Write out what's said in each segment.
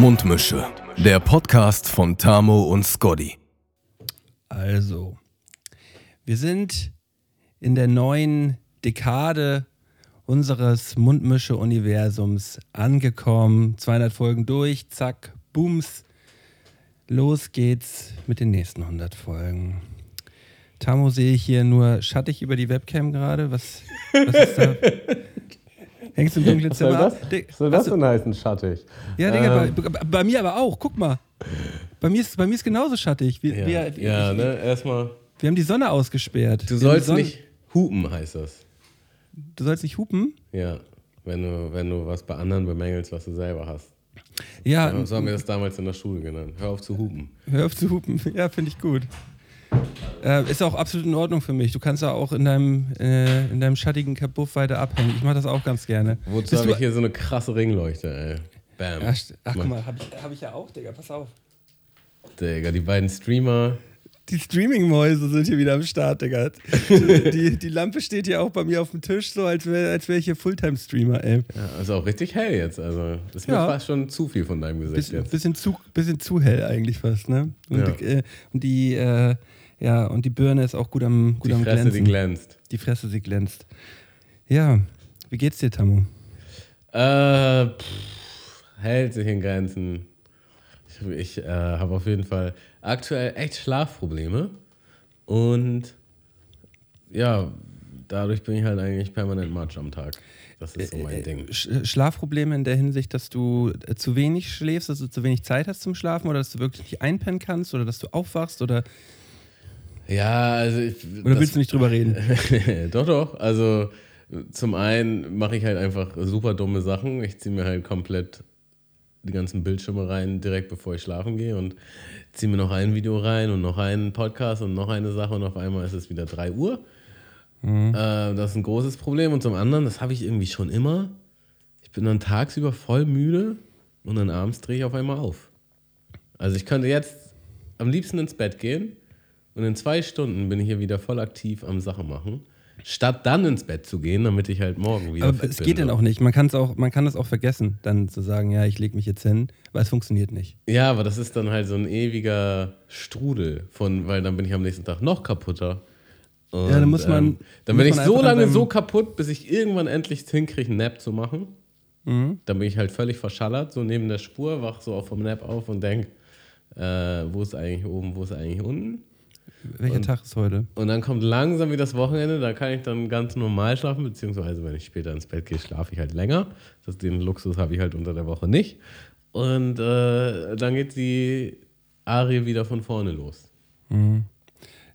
Mundmische. Der Podcast von Tamo und Scotty. Also, wir sind in der neuen Dekade unseres Mundmische-Universums angekommen. 200 Folgen durch, zack, booms. Los geht's mit den nächsten 100 Folgen. Tamo sehe ich hier nur schattig über die Webcam gerade. Was, was ist da? Hängst du im dunklen Was soll Zimmer? das, was soll das du- denn heißen, schattig? Ja, Digga, Ähm, bei, bei, mir aber auch. Guck mal. Bei mir ist, bei mir ist genauso schattig. Wir, ja, wir, ja ich, ne, erstmal. wir haben die Sonne ausgesperrt. Du Wir sollst Sonne- nicht hupen, heißt das. Du sollst nicht hupen? Ja, wenn du, wenn du was bei anderen bemängelst, was du selber hast. Ja, Ja, so haben wir das damals in der Schule genannt. Hör auf zu hupen. hör auf zu hupen. Ja, finde ich gut. Äh, ist auch absolut in Ordnung für mich. Du kannst ja auch in deinem, äh, in deinem schattigen Kabuff weiter abhängen. Ich mache das auch ganz gerne. Wozu habe ich hier so eine krasse Ringleuchte, ey? Bam. Ach, ach guck mal, habe ich, hab ich ja auch, Digga. Pass auf. Digga, die beiden Streamer. Die Streaming-Mäuse sind hier wieder am Start, Digga. Die, die Lampe steht hier auch bei mir auf dem Tisch, so als wäre als wär ich hier Fulltime-Streamer, ey. Ja, ist auch richtig hell jetzt. Also, das ist Ja. mir fast schon zu viel von deinem Gesicht Bisschen, jetzt. bisschen, zu, bisschen zu hell eigentlich fast, ne? Und, Ja. die, äh, und die, äh, ja, und die Birne ist auch gut am, gut Die am Fresse, Glänzen. die glänzt. Die Fresse, sie glänzt. Ja, wie geht's dir, Tamu? Äh, pff, hält sich in Grenzen. Ich, ich äh, habe auf jeden Fall aktuell echt Schlafprobleme. Und ja, dadurch bin ich halt eigentlich permanent Matsch am Tag. Das ist so mein Ding. Sch Schlafprobleme in der Hinsicht, dass du äh, zu wenig schläfst, dass du zu wenig Zeit hast zum Schlafen oder dass du wirklich nicht einpennen kannst oder dass du aufwachst oder, Ja, also ich, oder das- willst du nicht drüber reden? doch, doch. Also zum einen mache ich halt einfach super dumme Sachen. Ich ziehe mir halt komplett die ganzen Bildschirme rein, direkt bevor ich schlafen gehe und ziehe mir noch ein Video rein und noch einen Podcast und noch eine Sache und auf einmal ist es wieder 3 Uhr. Äh, das ist ein großes Problem. Und zum anderen, das habe ich irgendwie schon immer. Ich bin dann tagsüber voll müde und dann abends drehe ich auf einmal auf. Also ich könnte jetzt am liebsten ins Bett gehen und in zwei Stunden bin ich hier wieder voll aktiv am Sache machen, statt dann ins Bett zu gehen, damit ich halt morgen wieder Aber es bin. geht dann auch nicht. Man, kann's auch, man kann das auch vergessen, dann zu sagen, ja, ich lege mich jetzt hin, weil es funktioniert nicht. Ja, aber das ist dann halt so ein ewiger Strudel von, weil dann bin ich am nächsten Tag noch kaputter. Und, Ja, dann muss man- ähm, dann bin ich so lange so kaputt, bis ich irgendwann endlich hinkriege, einen Nap zu machen. Mhm. Dann bin ich halt völlig verschallert, so neben der Spur, wach so auch vom Nap auf und denk, äh, wo ist eigentlich oben, wo ist eigentlich unten? Welcher Tag ist heute? Und dann kommt langsam wieder das Wochenende, da kann ich dann ganz normal schlafen, beziehungsweise wenn ich später ins Bett gehe, schlafe ich halt länger. Das, den Luxus habe ich halt unter der Woche nicht. Und äh, dann geht die Arie wieder von vorne los.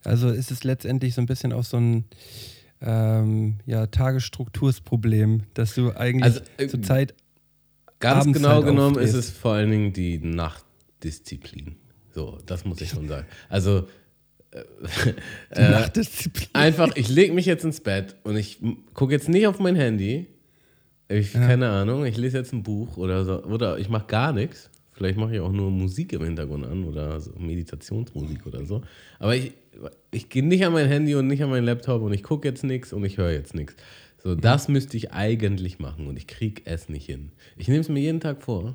Also ist es letztendlich so ein bisschen auch so ein ähm, ja, Tagesstruktursproblem, dass du eigentlich Also, äh, zur Zeit Ganz Abends genau halt genommen ist es vor allen Dingen die Nachtdisziplin. So, das muss ich schon sagen. Also äh, Nachtdisziplin. einfach, ich lege mich jetzt ins Bett und ich gucke jetzt nicht auf mein Handy. Ich, keine Ahnung, ich lese jetzt ein Buch oder so. Oder ich mache gar nichts. Vielleicht mache ich auch nur Musik im Hintergrund an oder so Meditationsmusik oder so. Aber ich, ich gehe nicht an mein Handy und nicht an meinen Laptop und ich gucke jetzt nichts und ich höre jetzt nichts. So, das müsste ich eigentlich machen und ich kriege es nicht hin. Ich nehme es mir jeden Tag vor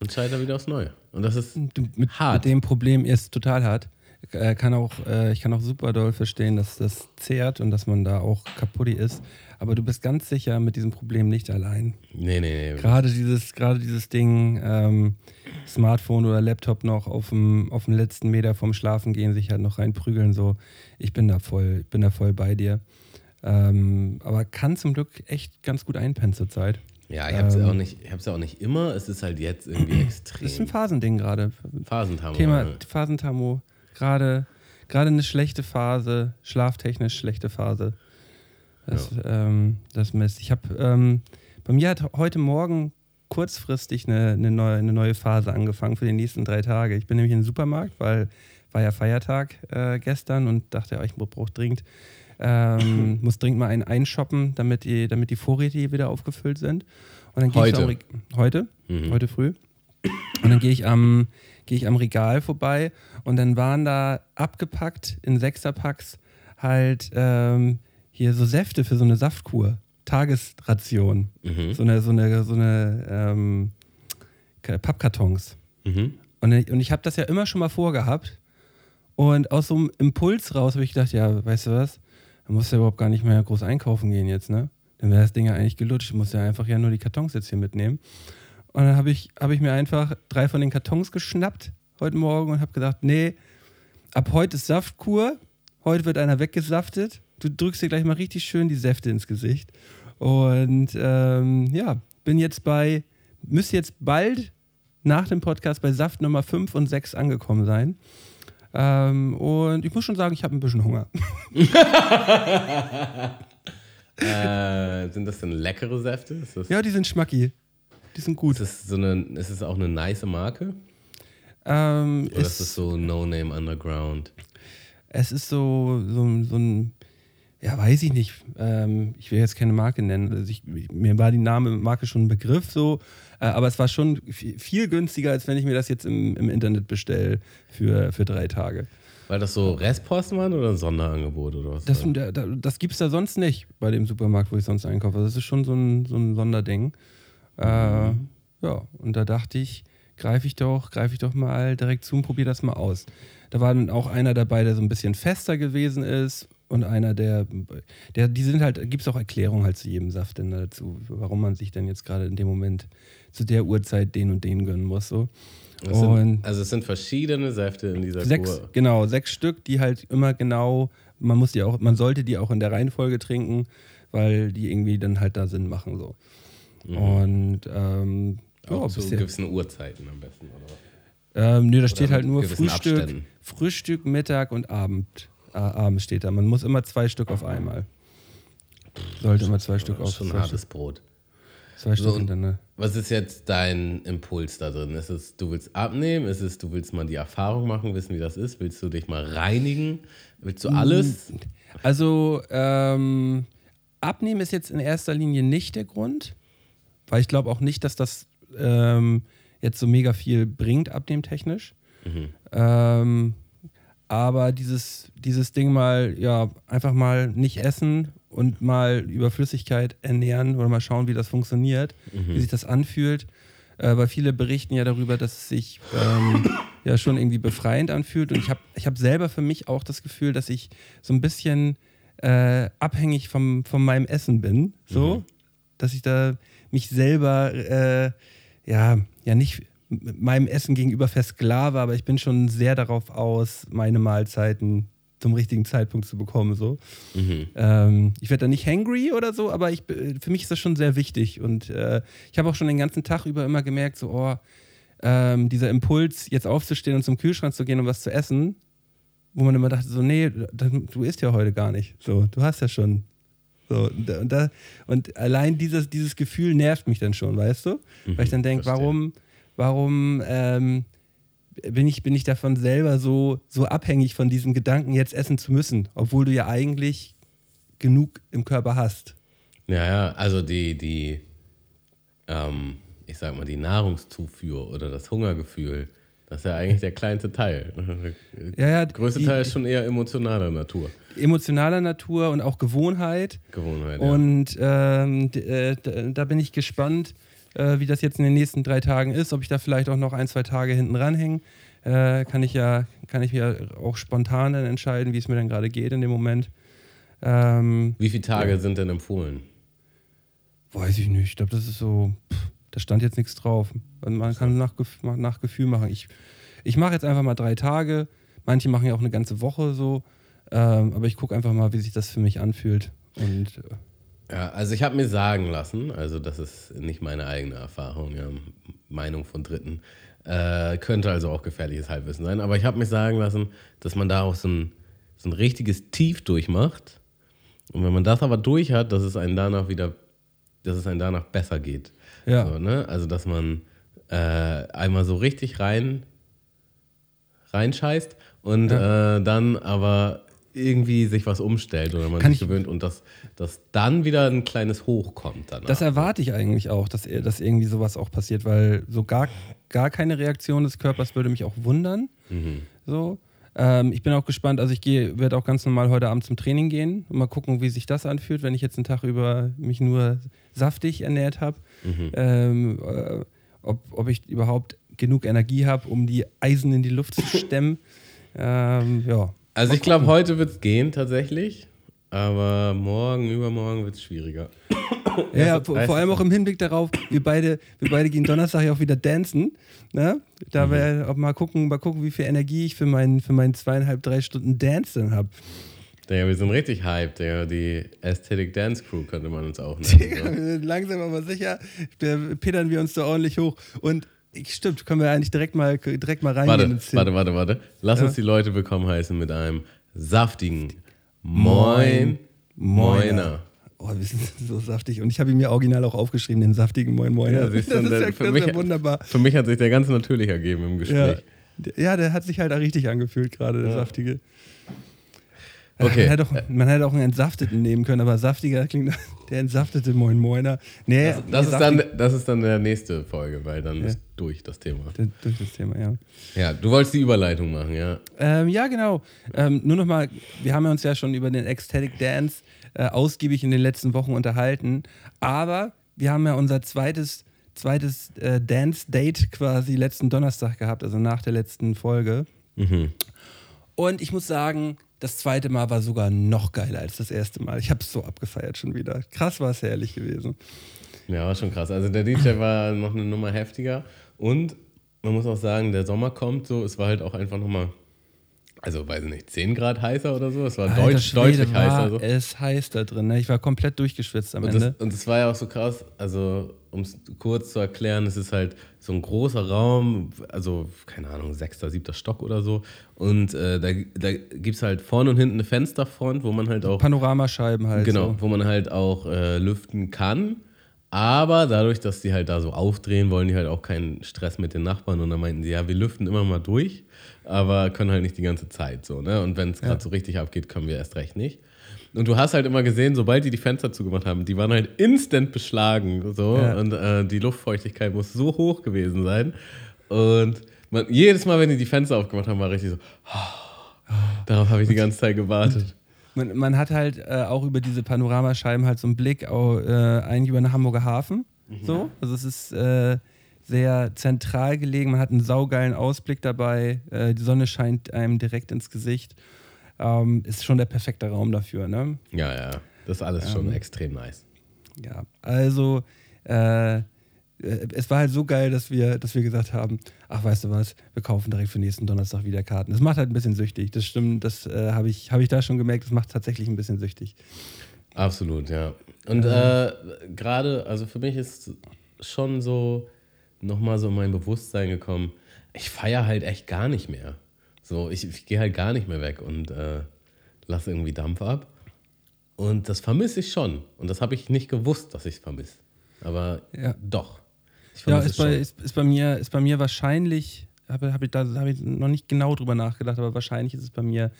und scheitere wieder aufs Neue. Und das ist du, mit, hart. mit dem Problem ist total hart. Äh, kann auch, äh, ich kann auch super doll verstehen, dass das zehrt und dass man da auch kaputt ist. Aber du bist ganz sicher mit diesem Problem nicht allein. Nee, nee, nee. Gerade dieses, gerade dieses Ding, ähm, Smartphone oder Laptop noch auf dem, auf dem letzten Meter vom Schlafen gehen, sich halt noch reinprügeln, so. Ich bin da voll, bin da voll bei dir. Ähm, aber kann zum Glück echt ganz gut einpennen zurzeit. Ja, ich habe es Ähm, auch, nicht- ich hab's ja auch nicht immer. Es ist halt jetzt irgendwie extrem. Das ist ein Phasending gerade. Phasentammer. Thema Phasentamo. Gerade, gerade eine schlechte Phase, schlaftechnisch schlechte Phase. Das, ähm, das Mist. Ich habe, ähm, bei mir hat heute Morgen kurzfristig eine, eine, neue, eine neue Phase angefangen für die nächsten drei Tage. Ich bin nämlich in den Supermarkt, weil war ja Feiertag äh, gestern und dachte, ja, ich brauche dringend, ähm, muss dringend mal einen einshoppen, damit die, damit die Vorräte hier wieder aufgefüllt sind. Und dann gehe ich Heute? heute, Mhm. heute früh. Und dann gehe ich am gehe ich am Regal vorbei und dann waren da abgepackt in Sechserpacks halt ähm, hier so Säfte für so eine Saftkur. Tagesration. Mhm. So eine, so eine, so eine ähm, Ka- Pappkartons. Mhm. Und ich, und ich habe das ja immer schon mal vorgehabt. Und aus so einem Impuls raus habe ich gedacht, ja, weißt du was, da musst du ja überhaupt gar nicht mehr groß einkaufen gehen jetzt, ne? Dann wäre das Ding ja eigentlich gelutscht. Du musst ja einfach ja nur die Kartons jetzt hier mitnehmen. Und dann habe ich, hab ich mir einfach drei von den Kartons geschnappt heute Morgen und habe gedacht, nee, ab heute ist Saftkur. Heute wird einer weggesaftet. Du drückst dir gleich mal richtig schön die Säfte ins Gesicht. Und ähm, ja, bin jetzt bei, müsste jetzt bald nach dem Podcast bei Saft Nummer 5 und 6 angekommen sein. Ähm, und ich muss schon sagen, ich habe ein bisschen Hunger. Äh, sind das denn leckere Säfte? Ist das, Ja, die sind schmacki. Die sind gut. ist das so eine, ist es auch eine nice Marke? Ähm, Oder ist es, das so No-Name Underground? es ist so, so, so ein, ja, weiß ich nicht. Ähm, ich will jetzt keine Marke nennen. Also ich, mir war die Name Marke schon ein Begriff so, äh, aber es war schon viel, viel günstiger, als wenn ich mir das jetzt im, im Internet bestelle für, für drei Tage. War das so Restposten waren oder ein Sonderangebot oder was? Das, war? da- da- das gibt es da sonst nicht bei dem Supermarkt, wo ich sonst einkaufe. Das ist schon so ein, so ein Sonderding. Äh, ja, und da dachte ich, greife ich doch, greife ich doch mal direkt zu und probiere das mal aus. Da war dann auch einer dabei, der so ein bisschen fester gewesen ist und einer, der, der die sind halt, gibt es auch Erklärungen halt zu jedem Saft denn dazu, warum man sich denn jetzt gerade in dem Moment zu der Uhrzeit den und den gönnen muss. So. Es sind, also es sind verschiedene Säfte in dieser Sechs, Kur. genau, sechs Stück, die halt immer genau, man muss die auch, man sollte die auch in der Reihenfolge trinken, weil die irgendwie dann halt da Sinn machen so. Und ähm, ja, Mhm. Auch zu bisher- gewissen Uhrzeiten am besten, oder? ähm, nee, da steht halt nur Frühstück, Abständen. Frühstück, Mittag und Abend. Äh, Abend steht da. Man muss immer zwei Stück auf einmal. Sollte immer zwei Stück auf ist schon hartes Brot. zwei So, Stück hintereinander. Was ist jetzt dein Impuls da drin? Ist es, du willst abnehmen? Ist es, du willst mal die Erfahrung machen, wissen, wie das ist? Willst du dich mal reinigen? Willst du alles? Also, ähm, abnehmen ist jetzt in erster Linie nicht der Grund, weil ich glaube auch nicht, dass das ähm, jetzt so mega viel bringt, abnehmtechnisch. Ähm, aber dieses, dieses Ding mal, ja, einfach mal nicht essen und mal über Flüssigkeit ernähren oder mal schauen, wie das funktioniert, wie sich das anfühlt. Äh, weil viele berichten ja darüber, dass es sich ähm, ja schon irgendwie befreiend anfühlt. Und ich habe ich hab selber für mich auch das Gefühl, dass ich so ein bisschen äh, abhängig vom, von meinem Essen bin. So, dass ich da mich selber äh, ja, ja nicht meinem Essen gegenüber versklave, aber ich bin schon sehr darauf aus, meine Mahlzeiten zum richtigen Zeitpunkt zu bekommen. So. Ähm, ich werde da nicht hangry oder so, aber ich, äh, für mich ist das schon sehr wichtig. Und äh, ich habe auch schon den ganzen Tag über immer gemerkt, so, oh, ähm, dieser Impuls, jetzt aufzustehen und zum Kühlschrank zu gehen, um was zu essen, wo man immer dachte, so, nee, du isst ja heute gar nicht. So, du hast ja schon. So, und, da- und, allein dieses, dieses Gefühl nervt mich dann schon, weißt du? Weil ich dann denke, warum, warum ähm, bin, ich, bin ich davon selber so, so abhängig von diesem Gedanken, jetzt essen zu müssen, obwohl du ja eigentlich genug im Körper hast. Ja, ja, also die, die, ähm, ich sag mal, die Nahrungszufuhr oder das Hungergefühl, das ist ja eigentlich der kleinste Teil. Ja, ja, Der größte die- Teil ist schon eher emotionaler Natur. Emotionaler Natur und auch Gewohnheit. Gewohnheit. ja. Und ähm, d- äh, da bin ich gespannt, äh, wie das jetzt in den nächsten drei Tagen ist. Ob ich da vielleicht auch noch ein, zwei Tage hinten ranhänge. Äh, kann ich ja, kann ich ja auch spontan dann entscheiden, wie es mir dann gerade geht in dem Moment. Ähm, Wie viele Tage sind denn empfohlen? weiß ich nicht. Ich glaube, das ist so, pff, da stand jetzt nichts drauf. Und Man kann nach, nach Gefühl machen. Ich, ich mache jetzt einfach mal drei Tage. Manche machen ja auch eine ganze Woche so. Ähm, aber ich gucke einfach mal, wie sich das für mich anfühlt. Und äh, Ja, also ich habe mir sagen lassen, also das ist nicht meine eigene Erfahrung, ja, Meinung von Dritten, äh, könnte also auch gefährliches Halbwissen sein, aber ich habe mir sagen lassen, dass man da auch so ein, so ein richtiges Tief durchmacht und wenn man das aber durch hat, dass es einen danach wieder, dass es einen danach besser geht. Ja. So, ne? Also dass man äh, einmal so richtig rein reinscheißt und äh, dann aber irgendwie sich was umstellt oder man Kann sich ich- gewöhnt und dass, dass dann wieder ein kleines Hoch kommt danach. Das erwarte ich eigentlich auch, dass, dass irgendwie sowas auch passiert, weil so gar, gar keine Reaktion des Körpers würde mich auch wundern. So. Ähm, ich bin auch gespannt, also ich werde auch ganz normal heute Abend zum Training gehen und mal gucken, wie sich das anfühlt, wenn ich jetzt einen Tag über mich nur saftig ernährt habe. Mhm. Ähm, äh, ob, ob ich überhaupt genug Energie habe, um die Eisen in die Luft zu stemmen. ähm, ja. Also ich glaube, heute wird es gehen tatsächlich. Aber morgen, übermorgen wird es schwieriger. Ja, vor, vor, allem auch im Hinblick darauf, wir beide, wir beide gehen Donnerstag ja auch wieder dancen. Ne? Da mhm. wir mal gucken, mal gucken, wie viel Energie ich für meinen für meinen zweieinhalb, drei Stunden Dance dann habe. Ja, wir sind richtig hyped, ja. Die Aesthetic Dance Crew könnte man uns auch nennen. so. Langsam aber sicher pedern wir uns da ordentlich hoch. Und stimmt, können wir eigentlich direkt mal, direkt mal reingehen. Warte, warte, warte, warte. Lass ja. uns die Leute willkommen heißen mit einem saftigen Moin, Moiner. Oh, wir sind so saftig. Und ich habe ihn mir original auch aufgeschrieben, den saftigen Moin Moiner. Ja, das, ist, ja, für mich, wunderbar. Für mich hat sich der ganz natürlich ergeben im Gespräch. Ja, ja der hat sich halt richtig angefühlt, gerade der saftige. Okay. Man hätte, auch, man hätte auch einen entsafteten nehmen können, aber saftiger klingt der entsaftete Moin Moiner. Nee, das, das ist dann, das ist dann der nächste Folge, weil dann ja. ist durch das Thema. durch das Thema, ja. Ja, du wolltest die Überleitung machen, ja. Ähm, ja, genau. Ähm, nur nochmal, wir haben uns ja schon über den Ecstatic Dance äh, ausgiebig in den letzten Wochen unterhalten, aber wir haben ja unser zweites, zweites äh, Dance-Date quasi letzten Donnerstag gehabt, also nach der letzten Folge. Mhm. Und ich muss sagen, das zweite Mal war sogar noch geiler als das erste Mal. Ich habe es so abgefeiert schon wieder. Krass war es herrlich gewesen. Ja, war schon krass. Also der DJ war noch eine Nummer heftiger und man muss auch sagen, der Sommer kommt so, es war halt auch einfach nochmal, also weiß ich nicht, 10 Grad heißer oder so. Es war Alter, deutsch, Schwede, deutlich war heißer. So. Es heiß da drin. Ne? Ich war komplett durchgeschwitzt am und Ende. Das, und es war ja auch so krass, also um es kurz zu erklären, es ist halt so ein großer Raum, also keine Ahnung, sechster, siebter Stock oder so. Und äh, da, da gibt es halt vorne und hinten eine Fensterfront, wo man halt auch. Panoramascheiben halt. Genau, so. wo man halt auch äh, lüften kann. Aber dadurch, dass die halt da so aufdrehen, wollen die halt auch keinen Stress mit den Nachbarn. Und dann meinten sie, ja, wir lüften immer mal durch, aber können halt nicht die ganze Zeit so. Ne? Und wenn es gerade ja. so richtig abgeht, können wir erst recht nicht. Und du hast halt immer gesehen, sobald die die Fenster zugemacht haben, die waren halt instant beschlagen. So. Ja. Und äh, die Luftfeuchtigkeit muss so hoch gewesen sein. Und man, jedes Mal, wenn die die Fenster aufgemacht haben, war richtig so, oh, darauf habe ich die ganze Zeit gewartet. Man, man hat halt äh, auch über diese Panoramascheiben halt so einen Blick auch, äh, eigentlich über den Hamburger Hafen. Mhm. So. Also es ist äh, sehr zentral gelegen. Man hat einen saugeilen Ausblick dabei. Äh, die Sonne scheint einem direkt ins Gesicht ähm, ist schon der perfekte Raum dafür. Ne? Ja, ja, das ist alles ähm, schon extrem nice. Ja, also äh, es war halt so geil, dass wir, dass wir gesagt haben, ach weißt du was, wir kaufen direkt für nächsten Donnerstag wieder Karten. Das macht halt ein bisschen süchtig. Das stimmt, das äh, habe ich, hab ich da schon gemerkt, das macht tatsächlich ein bisschen süchtig. Absolut, ja. Und äh, gerade, also für mich ist schon so nochmal so mein Bewusstsein gekommen, ich feiere halt echt gar nicht mehr. So, ich, ich gehe halt gar nicht mehr weg und äh, lasse irgendwie Dampf ab. Und das vermisse ich schon. Und das habe ich nicht gewusst, dass ich es vermisse. Aber ja. doch. ja, ist bei, ist, ist, bei mir, ist bei mir wahrscheinlich, habe hab ich, da habe ich noch nicht genau drüber nachgedacht, aber wahrscheinlich ist es bei mir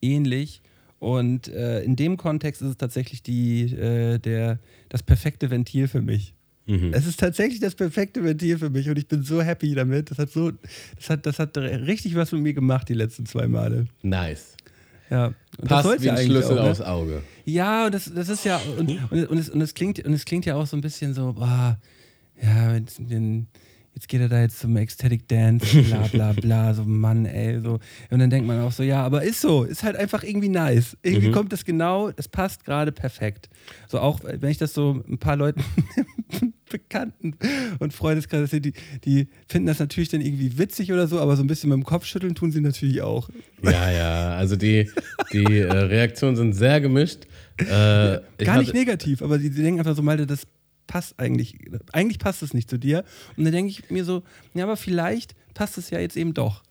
ähnlich. Und äh, in dem Kontext ist es tatsächlich die, äh, der, das perfekte Ventil für mich. Mhm. Es ist tatsächlich das perfekte Ventil für mich und ich bin so happy damit. Das hat so, das hat, das hat richtig was mit mir gemacht die letzten zwei Male. Nice. Ja. Und Passt das wie ein Schlüssel auch, ne? aufs Auge. Ja, und das, das ist ja, und, und, und, es, und, es klingt, und es klingt ja auch so ein bisschen so, boah, ja, den, jetzt geht er da jetzt zum Ecstatic Dance, bla bla bla, so Mann, ey, so. Und dann denkt man auch so, ja, aber ist so, ist halt einfach irgendwie nice. Irgendwie mhm. kommt das genau, es passt gerade perfekt. So auch, wenn ich das so ein paar Leuten, Bekannten und Freundeskreis die, die finden das natürlich dann irgendwie witzig oder so, aber so ein bisschen mit dem Kopf schütteln tun sie natürlich auch. Ja, ja, also die, die äh, Reaktionen sind sehr gemischt. Äh, Gar nicht negativ, aber sie, sie denken einfach so, Malte, das passt eigentlich, eigentlich passt es nicht zu dir. Und dann denke ich mir so, ja, aber vielleicht passt es ja jetzt eben doch.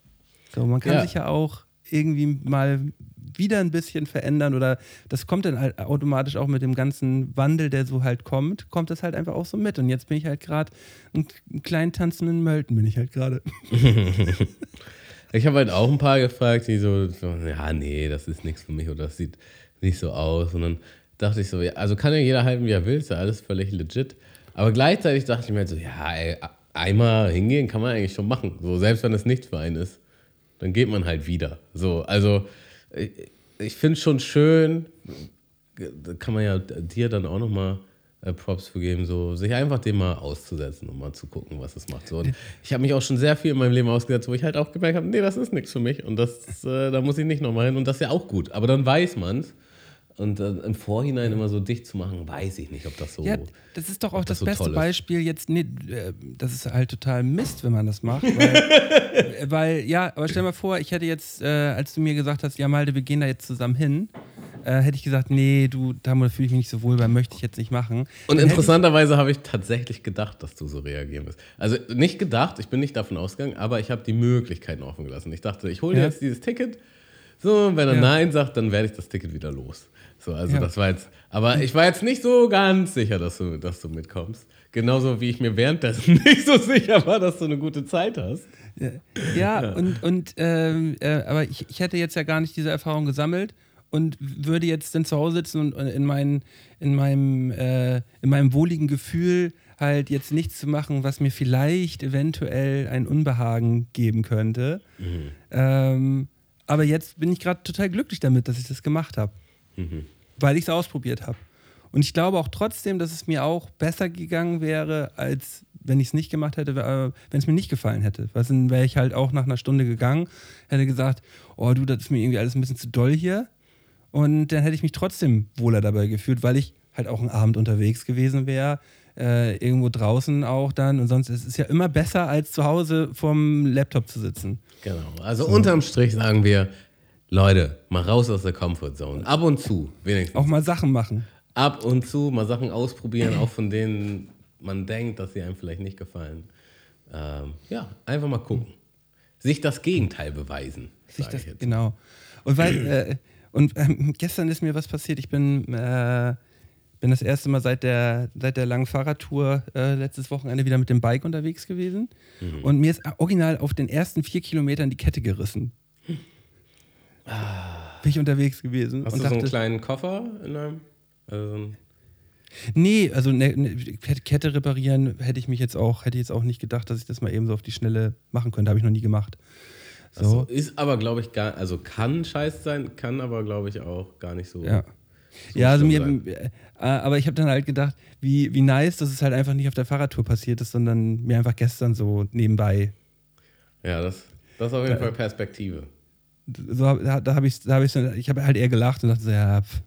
So, man kann ja. sich ja auch irgendwie mal wieder ein bisschen verändern oder das kommt dann halt automatisch auch mit dem ganzen Wandel, der so halt kommt, kommt das halt einfach auch so mit. Und jetzt bin ich halt gerade einen kleinen tanzenden Mölten, bin ich halt gerade. ich habe halt auch ein paar gefragt, die so, so, ja, nee, das ist nichts für mich oder das sieht nicht so aus. Und dann dachte ich so, ja, also kann ja jeder halten, wie er will, ist ja alles völlig legit. Aber gleichzeitig dachte ich mir halt so, ja, ey, einmal hingehen kann man eigentlich schon machen. So, selbst wenn es nichts für einen ist. dann geht man halt wieder. So, also ich, ich finde es schon schön, da kann man ja dir dann auch nochmal äh, Props für geben, so sich einfach dem mal auszusetzen und mal zu gucken, was es macht. So, und ich habe mich auch schon sehr viel in meinem Leben ausgesetzt, wo ich halt auch gemerkt habe, nee, das ist nichts für mich und das, äh, da muss ich nicht nochmal hin und das ist ja auch gut. Aber dann weiß man es. Und äh, im Vorhinein immer so dicht zu machen, weiß ich nicht, ob das so. Ja, das ist doch auch das, so beste. Beispiel jetzt. Nee, äh, das ist halt total Mist, wenn man das macht. Weil, weil ja, aber stell mal vor, ich hätte jetzt, äh, als du mir gesagt hast, ja, Malte, wir gehen da jetzt zusammen hin, äh, hätte ich gesagt, nee, du, da fühle ich mich nicht so wohl, weil möchte ich jetzt nicht machen. Und Dann interessanterweise habe ich tatsächlich gedacht, dass du so reagieren wirst. Also nicht gedacht, ich bin nicht davon ausgegangen, aber ich habe die Möglichkeiten offen gelassen. Ich dachte, ich hole Ja. jetzt dieses Ticket. So, wenn er Ja. Nein sagt, dann werde ich das Ticket wieder los. So, also Ja. das war jetzt, aber ich war jetzt nicht so ganz sicher, dass du, dass du mitkommst. Genauso wie ich mir währenddessen nicht so sicher war, dass du eine gute Zeit hast. Ja, ja, und, und ähm, äh, aber ich, ich hätte jetzt ja gar nicht diese Erfahrung gesammelt und würde jetzt dann zu Hause sitzen und und in, mein, in, meinem, äh, in meinem wohligen Gefühl halt jetzt nichts zu machen, was mir vielleicht eventuell ein Unbehagen geben könnte. Ähm, aber jetzt bin ich gerade total glücklich damit, dass ich das gemacht habe, weil ich es ausprobiert habe. Und ich glaube auch trotzdem, dass es mir auch besser gegangen wäre, als wenn ich es nicht gemacht hätte, äh, wenn es mir nicht gefallen hätte. Weil dann wäre ich halt auch nach einer Stunde gegangen, hätte gesagt, oh du, das ist mir irgendwie alles ein bisschen zu doll hier. Und dann hätte ich mich trotzdem wohler dabei gefühlt, weil ich halt auch einen Abend unterwegs gewesen wäre, äh, irgendwo draußen auch dann. Und sonst ist es ja immer besser, als zu Hause vorm Laptop zu sitzen. Genau. Also unterm Strich sagen wir, Leute, mal raus aus der Comfortzone. Ab und zu, wenigstens. Auch mal Sachen machen. ab und zu mal Sachen ausprobieren, auch von denen man denkt, dass sie einem vielleicht nicht gefallen. Ähm, ja, einfach mal gucken. Sich das Gegenteil beweisen. Sich das, ich jetzt. genau. Und weil, äh, und ähm, gestern ist mir was passiert. Ich bin, äh, bin das erste Mal seit der, seit der langen Fahrradtour äh, letztes Wochenende wieder mit dem Bike unterwegs gewesen. Mhm. Und mir ist original auf den ersten vier Kilometern die Kette gerissen. Bin ich unterwegs gewesen. Hast und du so einen dachte, kleinen Koffer in einem? Also nee, also ne, ne, Kette- reparieren hätte ich mich jetzt auch, hätte ich jetzt auch nicht gedacht, dass ich das mal eben so auf die Schnelle machen könnte. Habe ich noch nie gemacht. So. so. Ist aber, glaube ich, gar, also kann scheiß sein, kann aber, glaube ich, auch gar nicht so. Ja. so ja, also mir, schlimm äh, aber ich habe dann halt gedacht, wie, wie nice, dass es halt einfach nicht auf der Fahrradtour passiert ist, sondern mir einfach gestern so nebenbei. Ja, das, das ist auf jeden Fall Perspektive. So, da, da habe ich, da hab ich, ich habe halt eher gelacht und dachte so, ja, pf,